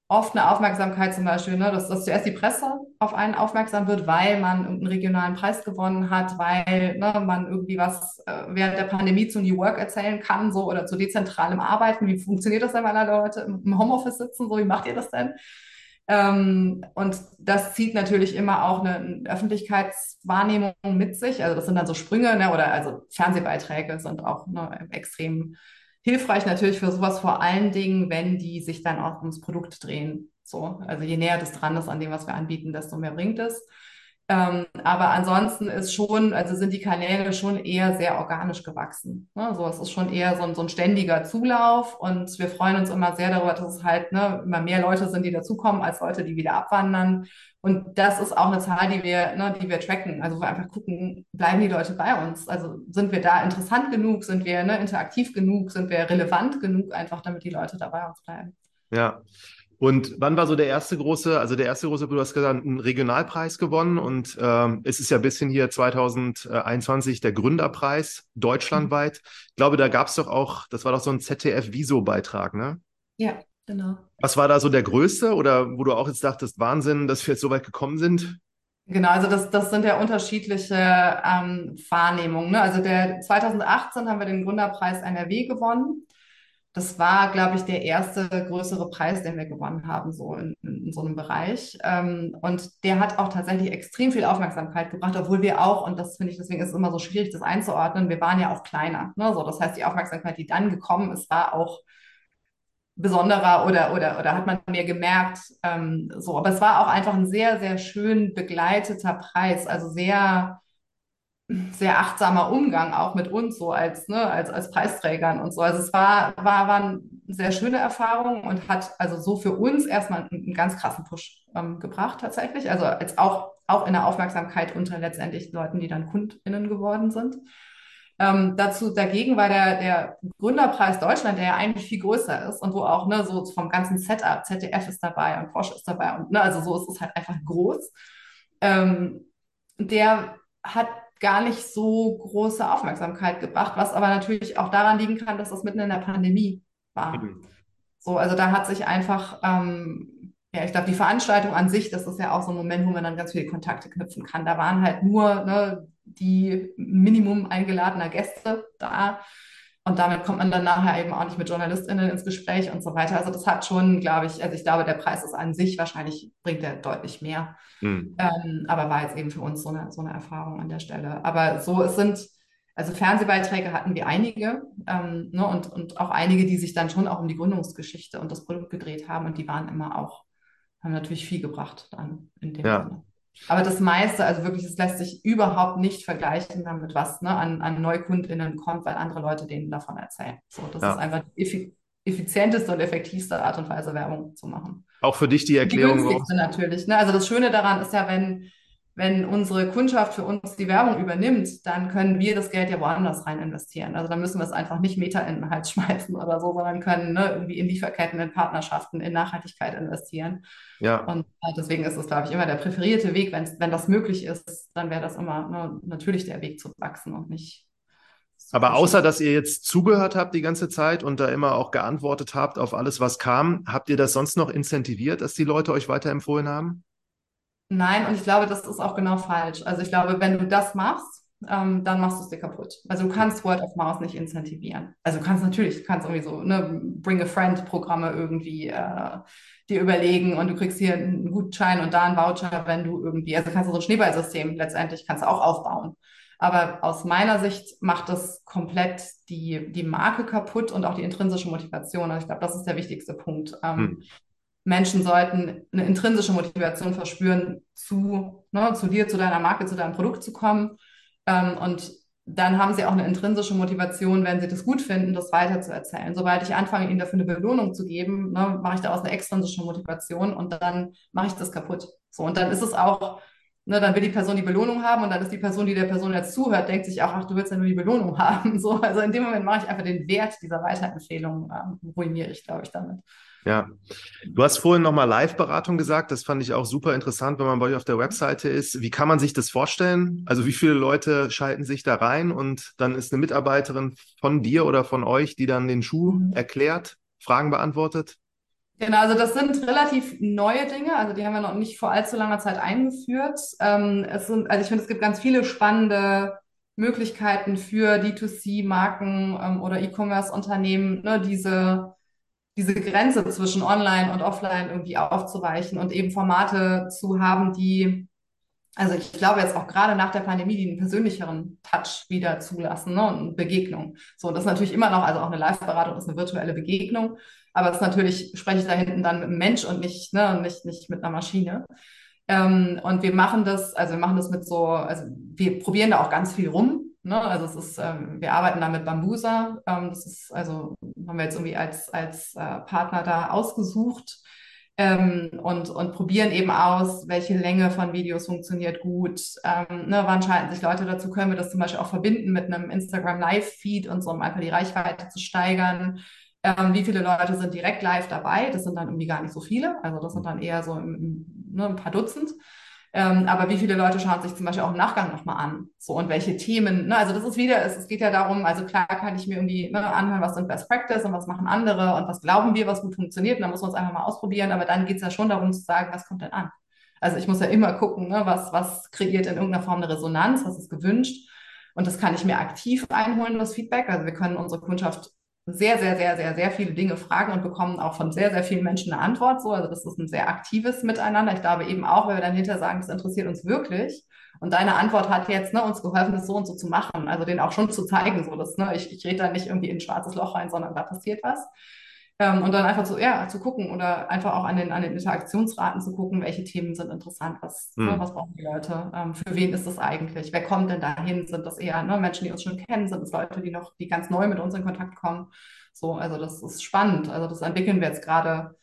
oft eine Aufmerksamkeit zum Beispiel, ne, dass, dass zuerst die Presse auf einen aufmerksam wird, weil man irgendeinen regionalen Preis gewonnen hat, weil ne, man irgendwie was äh, während der Pandemie zu New Work erzählen kann, so oder zu dezentralem Arbeiten. Wie funktioniert das denn, wenn alle Leute im Homeoffice sitzen? So, wie macht ihr das denn? Ähm, und das zieht natürlich immer auch eine, eine, Öffentlichkeitswahrnehmung mit sich. Also das sind dann so Sprünge, ne, oder also Fernsehbeiträge sind auch ne, extrem hilfreich natürlich für sowas vor allen Dingen, wenn die sich dann auch ums Produkt drehen. So, also je näher das dran ist an dem, was wir anbieten, desto mehr bringt es. Ähm, aber ansonsten ist schon, also sind die Kanäle schon eher sehr organisch gewachsen. Ne? So, es ist schon eher so ein, so ein ständiger Zulauf und wir freuen uns immer sehr darüber, dass es halt ne, immer mehr Leute sind, die dazukommen, als Leute, die wieder abwandern. Und das ist auch eine Zahl, die wir, ne, die wir tracken. Also wir einfach gucken, bleiben die Leute bei uns? Also sind wir da interessant genug? Sind wir ne, interaktiv genug? Sind wir relevant genug, einfach damit die Leute dabei uns bleiben? Ja. Und wann war so der erste große, also der erste große, du hast gesagt, einen Regionalpreis gewonnen und ähm, es ist ja ein bisschen hier 2021 der Gründerpreis deutschlandweit. Ich glaube, da gab es doch auch, das war doch so ein ZDF-Viso-Beitrag, ne? Ja, genau. Was war da so der größte oder wo du auch jetzt dachtest, Wahnsinn, dass wir jetzt so weit gekommen sind? Genau, also das, das sind ja unterschiedliche ähm, Wahrnehmungen. Ne? Also der 2018 haben wir den Gründerpreis NRW gewonnen das war, glaube ich, der erste größere Preis, den wir gewonnen haben, so in, in so einem Bereich. Ähm, und der hat auch tatsächlich extrem viel Aufmerksamkeit gebracht, obwohl wir auch, und das finde ich, deswegen ist es immer so schwierig, das einzuordnen, wir waren ja auch kleiner. Ne? So, das heißt, die Aufmerksamkeit, die dann gekommen ist, war auch besonderer oder, oder, oder hat man mehr gemerkt. Ähm, so, aber es war auch einfach ein sehr, sehr schön begleiteter Preis, also sehr sehr achtsamer Umgang auch mit uns so als, ne, als, als Preisträgern und so. Also es war, war, war eine sehr schöne Erfahrung und hat also so für uns erstmal einen, ganz krassen Push ähm, gebracht tatsächlich. Also als auch auch in der Aufmerksamkeit unter letztendlich Leuten, die dann KundInnen geworden sind. Ähm, dazu dagegen war der, der Gründerpreis Deutschland, der ja eigentlich viel größer ist und wo auch ne, so vom ganzen Setup, ZDF ist dabei und Porsche ist dabei und ne, also so ist es halt einfach groß. Ähm, der hat gar nicht so große Aufmerksamkeit gebracht, was aber natürlich auch daran liegen kann, dass das mitten in der Pandemie war. Mhm. So, also da hat sich einfach, ähm, ja, ich glaube, die Veranstaltung an sich, das ist ja auch so ein Moment, wo man dann ganz viele Kontakte knüpfen kann. Da waren halt nur ne, die Minimum eingeladener Gäste da. Und damit kommt man dann nachher eben auch nicht mit JournalistInnen ins Gespräch und so weiter. Also das hat schon, glaube ich, also ich glaube, der Preis ist an sich wahrscheinlich, bringt er deutlich mehr. Mhm. Ähm, aber war jetzt eben für uns so eine, so eine Erfahrung an der Stelle. Aber so, es sind, also Fernsehbeiträge hatten wir einige ähm, ne, und, und auch einige, die sich dann schon auch um die Gründungsgeschichte und das Produkt gedreht haben und die waren immer auch, haben natürlich viel gebracht dann in dem ja. Sinne. Aber das meiste, also wirklich, es lässt sich überhaupt nicht vergleichen damit, was ne, an, an NeukundInnen kommt, weil andere Leute denen davon erzählen. So, das ja. ist einfach die effizienteste und effektivste Art und Weise, Werbung zu machen. Auch für dich die Erklärung. Die günstigste natürlich. Ne? Also das Schöne daran ist ja, wenn wenn unsere Kundschaft für uns die Werbung übernimmt, dann können wir das Geld ja woanders rein investieren. Also dann müssen wir es einfach nicht Meta in den Hals schmeißen oder so, sondern können ne, irgendwie in Lieferketten, in Partnerschaften, in Nachhaltigkeit investieren. Ja. Und äh, deswegen ist es, glaube ich, immer der präferierte Weg. Wenn, wenn das möglich ist, dann wäre das immer ne, natürlich der Weg zu wachsen und nicht. Aber außer, dass ihr jetzt zugehört habt die ganze Zeit und da immer auch geantwortet habt auf alles, was kam, habt ihr das sonst noch incentiviert, dass die Leute euch weiterempfohlen haben? Nein, und ich glaube, das ist auch genau falsch. Also ich glaube, wenn du das machst, ähm, dann machst du es dir kaputt. Also du kannst Word of Mouse nicht incentivieren. Also du kannst natürlich, du kannst irgendwie so ne, Bring a Friend Programme irgendwie äh, dir überlegen und du kriegst hier einen Gutschein und da einen Voucher, wenn du irgendwie, also kannst du so ein Schneeballsystem letztendlich kannst du auch aufbauen. Aber aus meiner Sicht macht das komplett die, die Marke kaputt und auch die intrinsische Motivation. Also ich glaube, das ist der wichtigste Punkt. Ähm, hm. Menschen sollten eine intrinsische Motivation verspüren, zu, ne, zu dir, zu deiner Marke, zu deinem Produkt zu kommen. Ähm, und dann haben sie auch eine intrinsische Motivation, wenn sie das gut finden, das weiterzuerzählen. Sobald ich anfange, ihnen dafür eine Belohnung zu geben, ne, mache ich daraus eine extrinsische Motivation und dann mache ich das kaputt. So, und dann ist es auch, ne, dann will die Person die Belohnung haben und dann ist die Person, die der Person jetzt zuhört, denkt sich auch, ach, du willst ja nur die Belohnung haben. So, also in dem Moment mache ich einfach den Wert dieser Weiterempfehlung, ähm, ruiniere ich, glaube ich, damit. Ja, du hast vorhin nochmal Live-Beratung gesagt. Das fand ich auch super interessant, wenn man bei euch auf der Webseite ist. Wie kann man sich das vorstellen? Also wie viele Leute schalten sich da rein und dann ist eine Mitarbeiterin von dir oder von euch, die dann den Schuh mhm. erklärt, Fragen beantwortet? Genau, also das sind relativ neue Dinge. Also die haben wir noch nicht vor allzu langer Zeit eingeführt. Ähm, es sind, also ich finde, es gibt ganz viele spannende Möglichkeiten für D2C-Marken ähm, oder E-Commerce-Unternehmen, ne, diese diese Grenze zwischen Online und Offline irgendwie aufzuweichen und eben Formate zu haben, die, also ich glaube jetzt auch gerade nach der Pandemie, die einen persönlicheren Touch wieder zulassen ne, und Begegnung. So, das ist natürlich immer noch, also auch eine Live-Beratung ist eine virtuelle Begegnung, aber es ist natürlich, spreche ich da hinten dann mit einem Mensch und nicht, ne, nicht, nicht mit einer Maschine. Ähm, und wir machen das, also wir machen das mit so, also wir probieren da auch ganz viel rum. Ne? Also es ist, ähm, wir arbeiten da mit Bambusa. Ähm, das ist, also haben wir jetzt irgendwie als, als äh, Partner da ausgesucht. Ähm, und, und probieren eben aus, welche Länge von Videos funktioniert gut, ähm, ne, wann schalten sich Leute dazu, können wir das zum Beispiel auch verbinden mit einem Instagram Live-Feed und so, um einfach die Reichweite zu steigern. Ähm, wie viele Leute sind direkt live dabei? Das sind dann irgendwie gar nicht so viele, also das sind dann eher so im, ne, ein paar Dutzend. Ähm, aber wie viele Leute schauen sich zum Beispiel auch im Nachgang nochmal an? So und welche Themen, ne? Also das ist wieder, es, es geht ja darum, also klar kann ich mir irgendwie ne, anhören, was sind Best Practice und was machen andere und was glauben wir, was gut funktioniert. Und dann muss man es einfach mal ausprobieren. Aber dann geht es ja schon darum zu sagen, was kommt denn an? Also ich muss ja immer gucken, ne, was, was kreiert in irgendeiner Form eine Resonanz, was ist gewünscht. Und das kann ich mir aktiv einholen, das Feedback. Also wir können unsere Kundschaft sehr, sehr, sehr, sehr, sehr viele Dinge fragen und bekommen auch von sehr, sehr vielen Menschen eine Antwort. So, also das ist ein sehr aktives Miteinander. Ich glaube eben auch, wenn wir dann hinterher sagen, das interessiert uns wirklich. Und deine Antwort hat jetzt ne, uns geholfen, das so und so zu machen. Also den auch schon zu zeigen, so dass ne, ich, ich rede da nicht irgendwie in ein schwarzes Loch rein, sondern da passiert was. Ähm, und dann einfach so, ja, zu gucken oder einfach auch an den, an den Interaktionsraten zu gucken, welche Themen sind interessant, was, hm. ne, was brauchen die Leute, ähm, für wen ist das eigentlich, wer kommt denn dahin, sind das eher ne, Menschen, die uns schon kennen, sind es Leute, die noch, die ganz neu mit uns in Kontakt kommen. So, also das ist spannend. Also das entwickeln wir jetzt gerade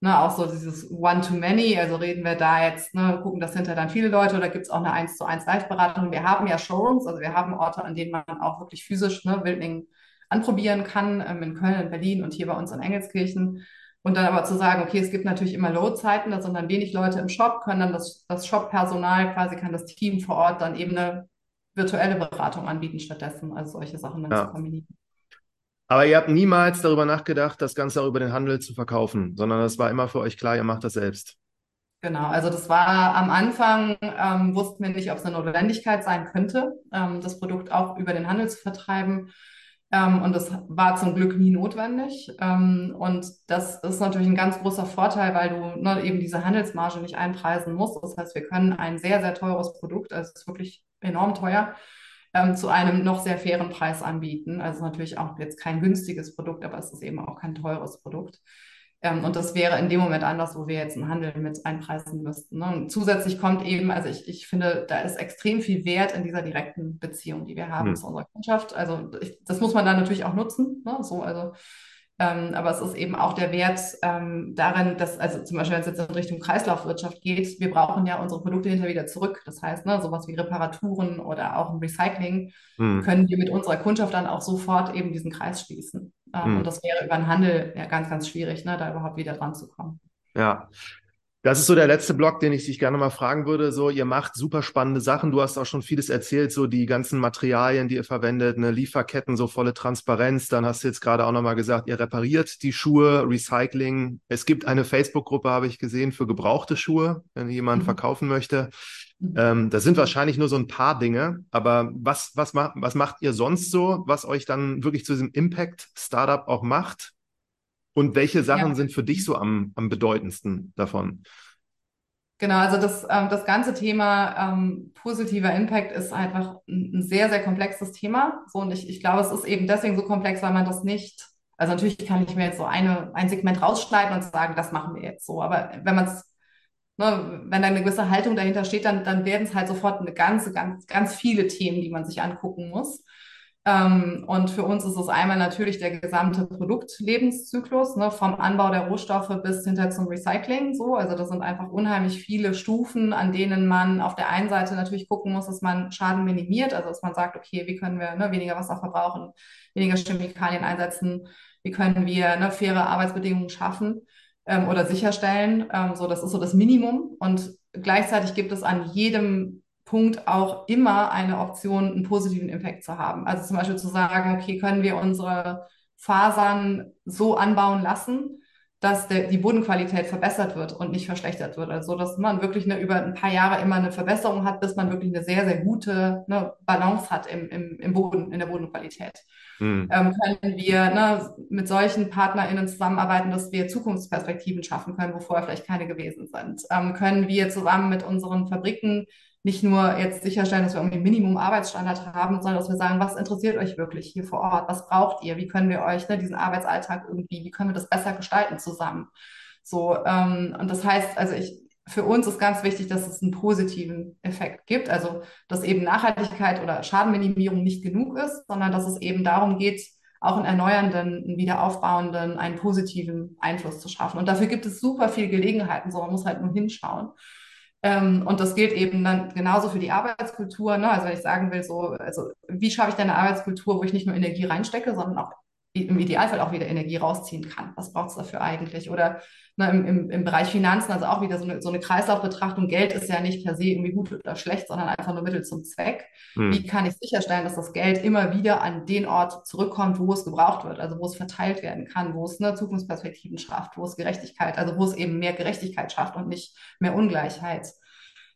Ne, auch so dieses One-to-Many, also reden wir da jetzt, ne, gucken das hinter dann viele Leute oder gibt es auch eine 1 zu 1 Live-Beratung? Wir haben ja Showrooms, also wir haben Orte, an denen man auch wirklich physisch ne, Wildling anprobieren kann, ähm, in Köln, in Berlin und hier bei uns in Engelskirchen. Und dann aber zu sagen, okay, es gibt natürlich immer Load-Zeiten, da sind dann wenig Leute im Shop, können dann das, das Shop-Personal, quasi kann das Team vor Ort dann eben eine virtuelle Beratung anbieten stattdessen, also solche Sachen dann Ja. zu kombinieren. Aber ihr habt niemals darüber nachgedacht, das Ganze auch über den Handel zu verkaufen, sondern das war immer für euch klar, ihr macht das selbst. Genau, also das war am Anfang, ähm, wussten wir nicht, ob es eine Notwendigkeit sein könnte, ähm, das Produkt auch über den Handel zu vertreiben. Ähm, und das war zum Glück nie notwendig. Ähm, und das ist natürlich ein ganz großer Vorteil, weil du ne, eben diese Handelsmarge nicht einpreisen musst. Das heißt, wir können ein sehr, sehr teures Produkt, also es ist wirklich enorm teuer, ähm, zu einem noch sehr fairen Preis anbieten. Also natürlich auch jetzt kein günstiges Produkt, aber es ist eben auch kein teures Produkt. Ähm, und das wäre in dem Moment anders, wo wir jetzt einen Handel mit einpreisen müssten. Ne? Und zusätzlich kommt eben, also ich, ich finde, da ist extrem viel Wert in dieser direkten Beziehung, die wir haben Hm. zu unserer Kundschaft. Also ich, das muss man dann natürlich auch nutzen. Ne? So, also ähm, aber es ist eben auch der Wert ähm, darin, dass, also zum Beispiel, wenn es jetzt in Richtung Kreislaufwirtschaft geht, wir brauchen ja unsere Produkte hinterher wieder zurück. Das heißt, ne, sowas wie Reparaturen oder auch ein Recycling Hm. können wir mit unserer Kundschaft dann auch sofort eben diesen Kreis schließen. Ähm, Hm. und das wäre über den Handel ja ganz, ganz schwierig, ne, da überhaupt wieder dran zu kommen. Ja. Das ist so der letzte Block, den ich dich gerne mal fragen würde. So, ihr macht super spannende Sachen. Du hast auch schon vieles erzählt, so die ganzen Materialien, die ihr verwendet, eine Lieferketten, so volle Transparenz. Dann hast du jetzt gerade auch nochmal gesagt, ihr repariert die Schuhe, Recycling. Es gibt eine Facebook-Gruppe, habe ich gesehen, für gebrauchte Schuhe, wenn jemand Mhm. verkaufen möchte. Mhm. Ähm, das sind wahrscheinlich nur so ein paar Dinge, aber was, was, ma was macht ihr sonst so, was euch dann wirklich zu diesem Impact-Startup auch macht? Und welche Sachen Ja. sind für dich so am, am bedeutendsten davon? Genau, also das, ähm, das ganze Thema ähm, positiver Impact ist einfach ein, ein sehr, sehr komplexes Thema. So, und ich, ich glaube, es ist eben deswegen so komplex, weil man das nicht, also natürlich kann ich mir jetzt so eine, ein Segment rausschneiden und sagen, das machen wir jetzt so. Aber wenn man es, ne, wenn da eine gewisse Haltung dahinter steht, dann, dann werden es halt sofort eine ganze, ganz, ganz viele Themen, die man sich angucken muss. Ähm, und für uns ist es einmal natürlich der gesamte Produktlebenszyklus, ne, vom Anbau der Rohstoffe bis hinter zum Recycling. So, also das sind einfach unheimlich viele Stufen, an denen man auf der einen Seite natürlich gucken muss, dass man Schaden minimiert, also dass man sagt, okay, wie können wir ne, weniger Wasser verbrauchen, weniger Chemikalien einsetzen, wie können wir ne, faire Arbeitsbedingungen schaffen ähm, oder sicherstellen. Ähm, so, das ist so das Minimum. Und gleichzeitig gibt es an jedem Punkt auch immer eine Option, einen positiven Impact zu haben. Also zum Beispiel zu sagen, okay, können wir unsere Fasern so anbauen lassen, dass der, die Bodenqualität verbessert wird und nicht verschlechtert wird. Also dass man wirklich eine, über ein paar Jahre immer eine Verbesserung hat, bis man wirklich eine sehr, sehr gute ne, Balance hat im, im, im Boden, in der Bodenqualität. Hm. Ähm, können wir ne, mit solchen PartnerInnen zusammenarbeiten, dass wir Zukunftsperspektiven schaffen können, wo vorher vielleicht keine gewesen sind? Ähm, können wir zusammen mit unseren Fabriken nicht nur jetzt sicherstellen, dass wir irgendwie Minimum Arbeitsstandard haben, sondern dass wir sagen, was interessiert euch wirklich hier vor Ort? Was braucht ihr? Wie können wir euch ne, diesen Arbeitsalltag irgendwie, wie können wir das besser gestalten zusammen? So, ähm, und das heißt, also ich, für uns ist ganz wichtig, dass es einen positiven Effekt gibt. Also, dass eben Nachhaltigkeit oder Schadenminimierung nicht genug ist, sondern dass es eben darum geht, auch einen erneuernden, einen wiederaufbauenden, einen positiven Einfluss zu schaffen. Und dafür gibt es super viele Gelegenheiten, so man muss halt nur hinschauen. Ähm, und das gilt eben dann genauso für die Arbeitskultur. Ne? Also wenn ich sagen will, so, also wie schaffe ich denn eine Arbeitskultur, wo ich nicht nur Energie reinstecke, sondern auch im Idealfall auch wieder Energie rausziehen kann. Was braucht es dafür eigentlich? Oder ne, im, im, im Bereich Finanzen, also auch wieder so eine, so eine Kreislaufbetrachtung. Geld ist ja nicht per se irgendwie gut oder schlecht, sondern einfach nur Mittel zum Zweck. Hm. Wie kann ich sicherstellen, dass das Geld immer wieder an den Ort zurückkommt, wo es gebraucht wird, also wo es verteilt werden kann, wo es ne, Zukunftsperspektiven schafft, wo es Gerechtigkeit, also wo es eben mehr Gerechtigkeit schafft und nicht mehr Ungleichheit.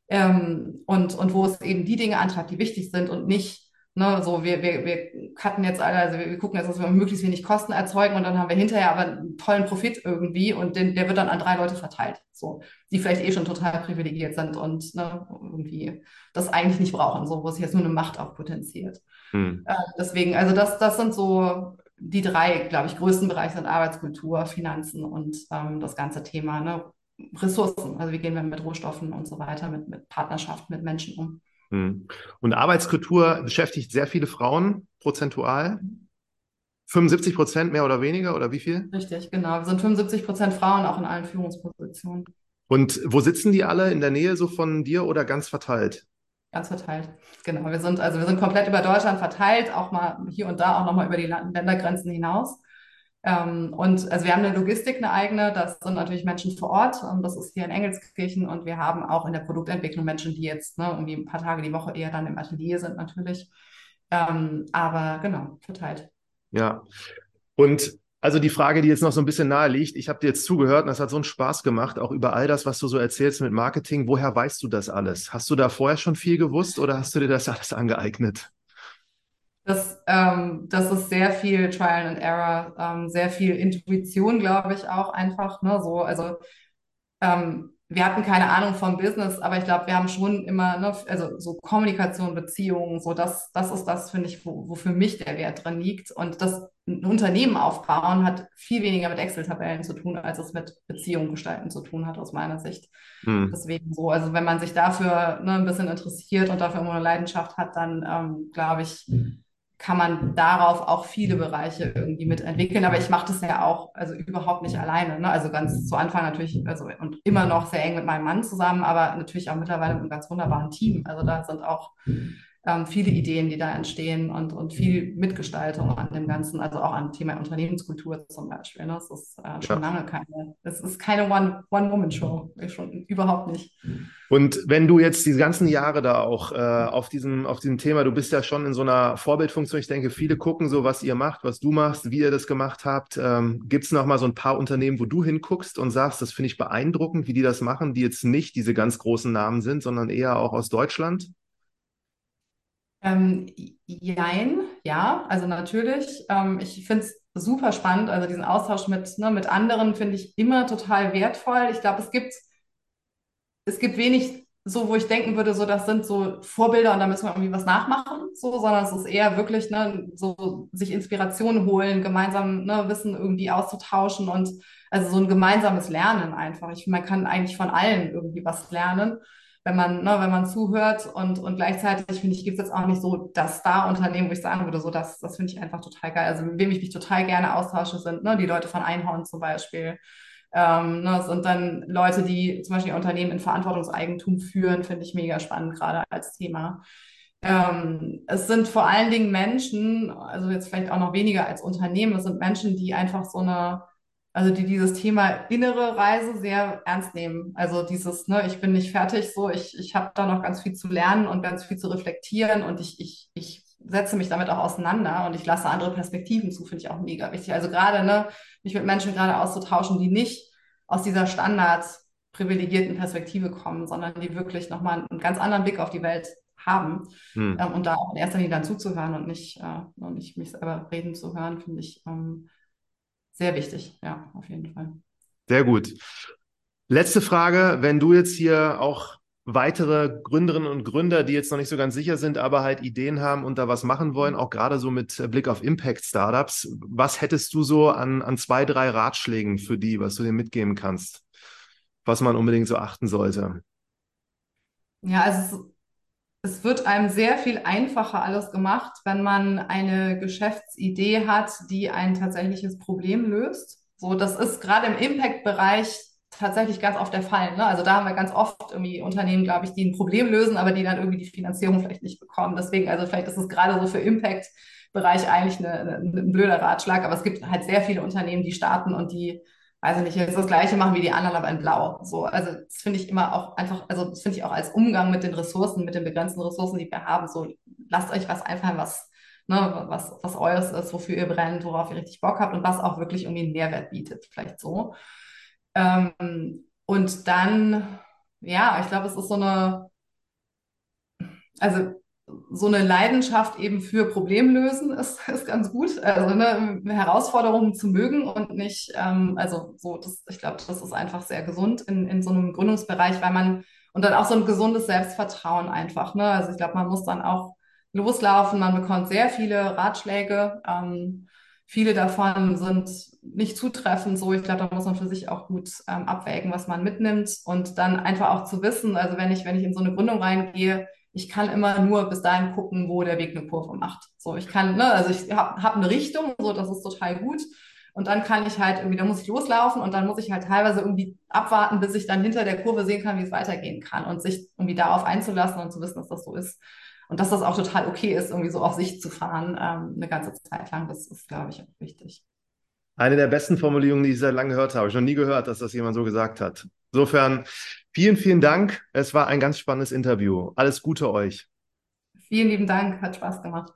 Ähm, und, und wo es eben die Dinge antreibt, die wichtig sind und nicht Ne, so, wir, wir, wir cutten jetzt alle, also wir, wir gucken jetzt, dass wir möglichst wenig Kosten erzeugen und dann haben wir hinterher aber einen tollen Profit irgendwie und den, der wird dann an drei Leute verteilt, so, die vielleicht eh schon total privilegiert sind und ne, irgendwie das eigentlich nicht brauchen, so, wo sich jetzt nur eine Macht auch potenziert. Hm. Äh, deswegen, also das, das sind so die drei, glaube ich, größten Bereiche sind Arbeitskultur, Finanzen und ähm, das ganze Thema, ne, Ressourcen, also wie gehen wir mit Rohstoffen und so weiter, mit, mit Partnerschaft, mit Menschen um. Hm. Und Arbeitskultur beschäftigt sehr viele Frauen prozentual. 75 Prozent mehr oder weniger oder wie viel? Richtig, genau. Wir sind 75 Prozent Frauen auch in allen Führungspositionen. Und wo sitzen die alle? In der Nähe so von dir oder ganz verteilt? Ganz verteilt. Genau. Wir sind, also wir sind komplett über Deutschland verteilt, auch mal hier und da auch nochmal über die Ländergrenzen hinaus. Ähm, und also wir haben eine Logistik, eine eigene, das sind natürlich Menschen vor Ort und das ist hier in Engelskirchen und wir haben auch in der Produktentwicklung Menschen, die jetzt ne, irgendwie ein paar Tage die Woche eher dann im Atelier sind natürlich. Ähm, aber genau, verteilt. Ja. Und also die Frage, die jetzt noch so ein bisschen nahe liegt, ich habe dir jetzt zugehört und das hat so einen Spaß gemacht, auch über all das, was du so erzählst mit Marketing. Woher weißt du das alles? Hast du da vorher schon viel gewusst oder hast du dir das alles angeeignet? Das, ähm, das ist sehr viel Trial and Error, ähm, sehr viel Intuition, glaube ich, auch einfach. Ne? So, also ähm, wir hatten keine Ahnung vom Business, aber ich glaube, wir haben schon immer, ne, also so Kommunikation, Beziehungen, so das, das ist das, finde ich, wo, wo für mich der Wert drin liegt. Und das ein Unternehmen aufbauen hat viel weniger mit Excel-Tabellen zu tun, als es mit Beziehungen gestalten zu tun hat, aus meiner Sicht. Hm. Deswegen so, also wenn man sich dafür ne, ein bisschen interessiert und dafür immer eine Leidenschaft hat, dann ähm, glaube ich, kann man darauf auch viele Bereiche irgendwie mitentwickeln. Aber ich mache das ja auch, also überhaupt nicht alleine. Ne? Also ganz zu Anfang natürlich, also und immer noch sehr eng mit meinem Mann zusammen, aber natürlich auch mittlerweile mit einem ganz wunderbaren Team. Also da sind auch ähm, viele Ideen, die da entstehen und, und viel Mitgestaltung an dem Ganzen, also auch an Thema Unternehmenskultur zum Beispiel. Ne? Das ist äh, schon ja. lange keine, es ist keine One-Woman-Show, One schon überhaupt nicht. Und wenn du jetzt die ganzen Jahre da auch äh, auf, diesem, auf diesem Thema, du bist ja schon in so einer Vorbildfunktion, ich denke, viele gucken so, was ihr macht, was du machst, wie ihr das gemacht habt. Ähm, Gibt es noch mal so ein paar Unternehmen, wo du hinguckst und sagst, das finde ich beeindruckend, wie die das machen, die jetzt nicht diese ganz großen Namen sind, sondern eher auch aus Deutschland? Ähm, jein, ja, also natürlich. Ähm, ich finde es super spannend. Also diesen Austausch mit, ne, mit anderen finde ich immer total wertvoll. Ich glaube, es gibt, es gibt wenig so, wo ich denken würde, so, das sind so Vorbilder und da müssen wir irgendwie was nachmachen, so, sondern es ist eher wirklich, ne, so sich Inspiration holen, gemeinsam, ne, Wissen irgendwie auszutauschen und also so ein gemeinsames Lernen einfach. Ich, man kann eigentlich von allen irgendwie was lernen wenn man, ne, wenn man zuhört und, und gleichzeitig finde ich, gibt es jetzt auch nicht so das Star-Unternehmen, wo ich sagen würde, so das, das finde ich einfach total geil. Also mit wem ich mich total gerne austausche, sind ne, die Leute von Einhorn zum Beispiel. Ähm, ne, sind dann Leute, die zum Beispiel Unternehmen in Verantwortungseigentum führen, finde ich mega spannend, gerade als Thema. Ähm, es sind vor allen Dingen Menschen, also jetzt vielleicht auch noch weniger als Unternehmen, es sind Menschen, die einfach so eine also die dieses Thema innere Reise sehr ernst nehmen. Also dieses, ne, ich bin nicht fertig, so ich, ich habe da noch ganz viel zu lernen und ganz viel zu reflektieren und ich, ich, ich setze mich damit auch auseinander und ich lasse andere Perspektiven zu, finde ich auch mega wichtig. Also gerade, ne, mich mit Menschen gerade auszutauschen, die nicht aus dieser Standards privilegierten Perspektive kommen, sondern die wirklich nochmal einen ganz anderen Blick auf die Welt haben hm. ähm, und da auch in erster Linie dann zuzuhören und nicht, äh, und nicht mich selber reden zu hören, finde ich ähm, sehr wichtig, ja, auf jeden Fall. Sehr gut. Letzte Frage, wenn du jetzt hier auch weitere Gründerinnen und Gründer, die jetzt noch nicht so ganz sicher sind, aber halt Ideen haben und da was machen wollen, auch gerade so mit Blick auf Impact-Startups, was hättest du so an, an zwei, drei Ratschlägen für die, was du dir mitgeben kannst, was man unbedingt so achten sollte? Ja, also es wird einem sehr viel einfacher alles gemacht, wenn man eine Geschäftsidee hat, die ein tatsächliches Problem löst. So, das ist gerade im Impact-Bereich tatsächlich ganz oft der Fall. Ne? Also da haben wir ganz oft irgendwie Unternehmen, glaube ich, die ein Problem lösen, aber die dann irgendwie die Finanzierung vielleicht nicht bekommen. Deswegen, also vielleicht ist es gerade so für Impact-Bereich eigentlich ein blöder Ratschlag, aber es gibt halt sehr viele Unternehmen, die starten und die weiß ich nicht, jetzt das Gleiche machen wie die anderen, aber in Blau. So, also das finde ich immer auch einfach, also das finde ich auch als Umgang mit den Ressourcen, mit den begrenzten Ressourcen, die wir haben, so lasst euch was einfallen, was, ne, was, was eures ist, wofür ihr brennt, worauf ihr richtig Bock habt und was auch wirklich irgendwie einen Mehrwert bietet, vielleicht so. Ähm, und dann, ja, ich glaube, es ist so eine, also so eine Leidenschaft eben für Problemlösen ist, ist ganz gut. Also ne, Herausforderungen zu mögen und nicht, ähm, also so, das, ich glaube, das ist einfach sehr gesund in, in so einem Gründungsbereich, weil man, und dann auch so ein gesundes Selbstvertrauen einfach. Ne? Also ich glaube, man muss dann auch loslaufen, man bekommt sehr viele Ratschläge. Ähm, viele davon sind nicht zutreffend so. Ich glaube, da muss man für sich auch gut ähm, abwägen, was man mitnimmt und dann einfach auch zu wissen, also wenn ich, wenn ich in so eine Gründung reingehe, ich kann immer nur bis dahin gucken, wo der Weg eine Kurve macht. So, ich kann, ne, also ich habe hab eine Richtung, so, das ist total gut. Und dann kann ich halt irgendwie, da muss ich loslaufen und dann muss ich halt teilweise irgendwie abwarten, bis ich dann hinter der Kurve sehen kann, wie es weitergehen kann und sich irgendwie darauf einzulassen und zu wissen, dass das so ist. Und dass das auch total okay ist, irgendwie so auf sich zu fahren, ähm, eine ganze Zeit lang. Das ist, glaube ich, auch wichtig. Eine der besten Formulierungen, die ich sehr lange gehört habe. Ich habe noch nie gehört, dass das jemand so gesagt hat. Insofern, vielen, vielen Dank. Es war ein ganz spannendes Interview. Alles Gute euch. Vielen lieben Dank. Hat Spaß gemacht.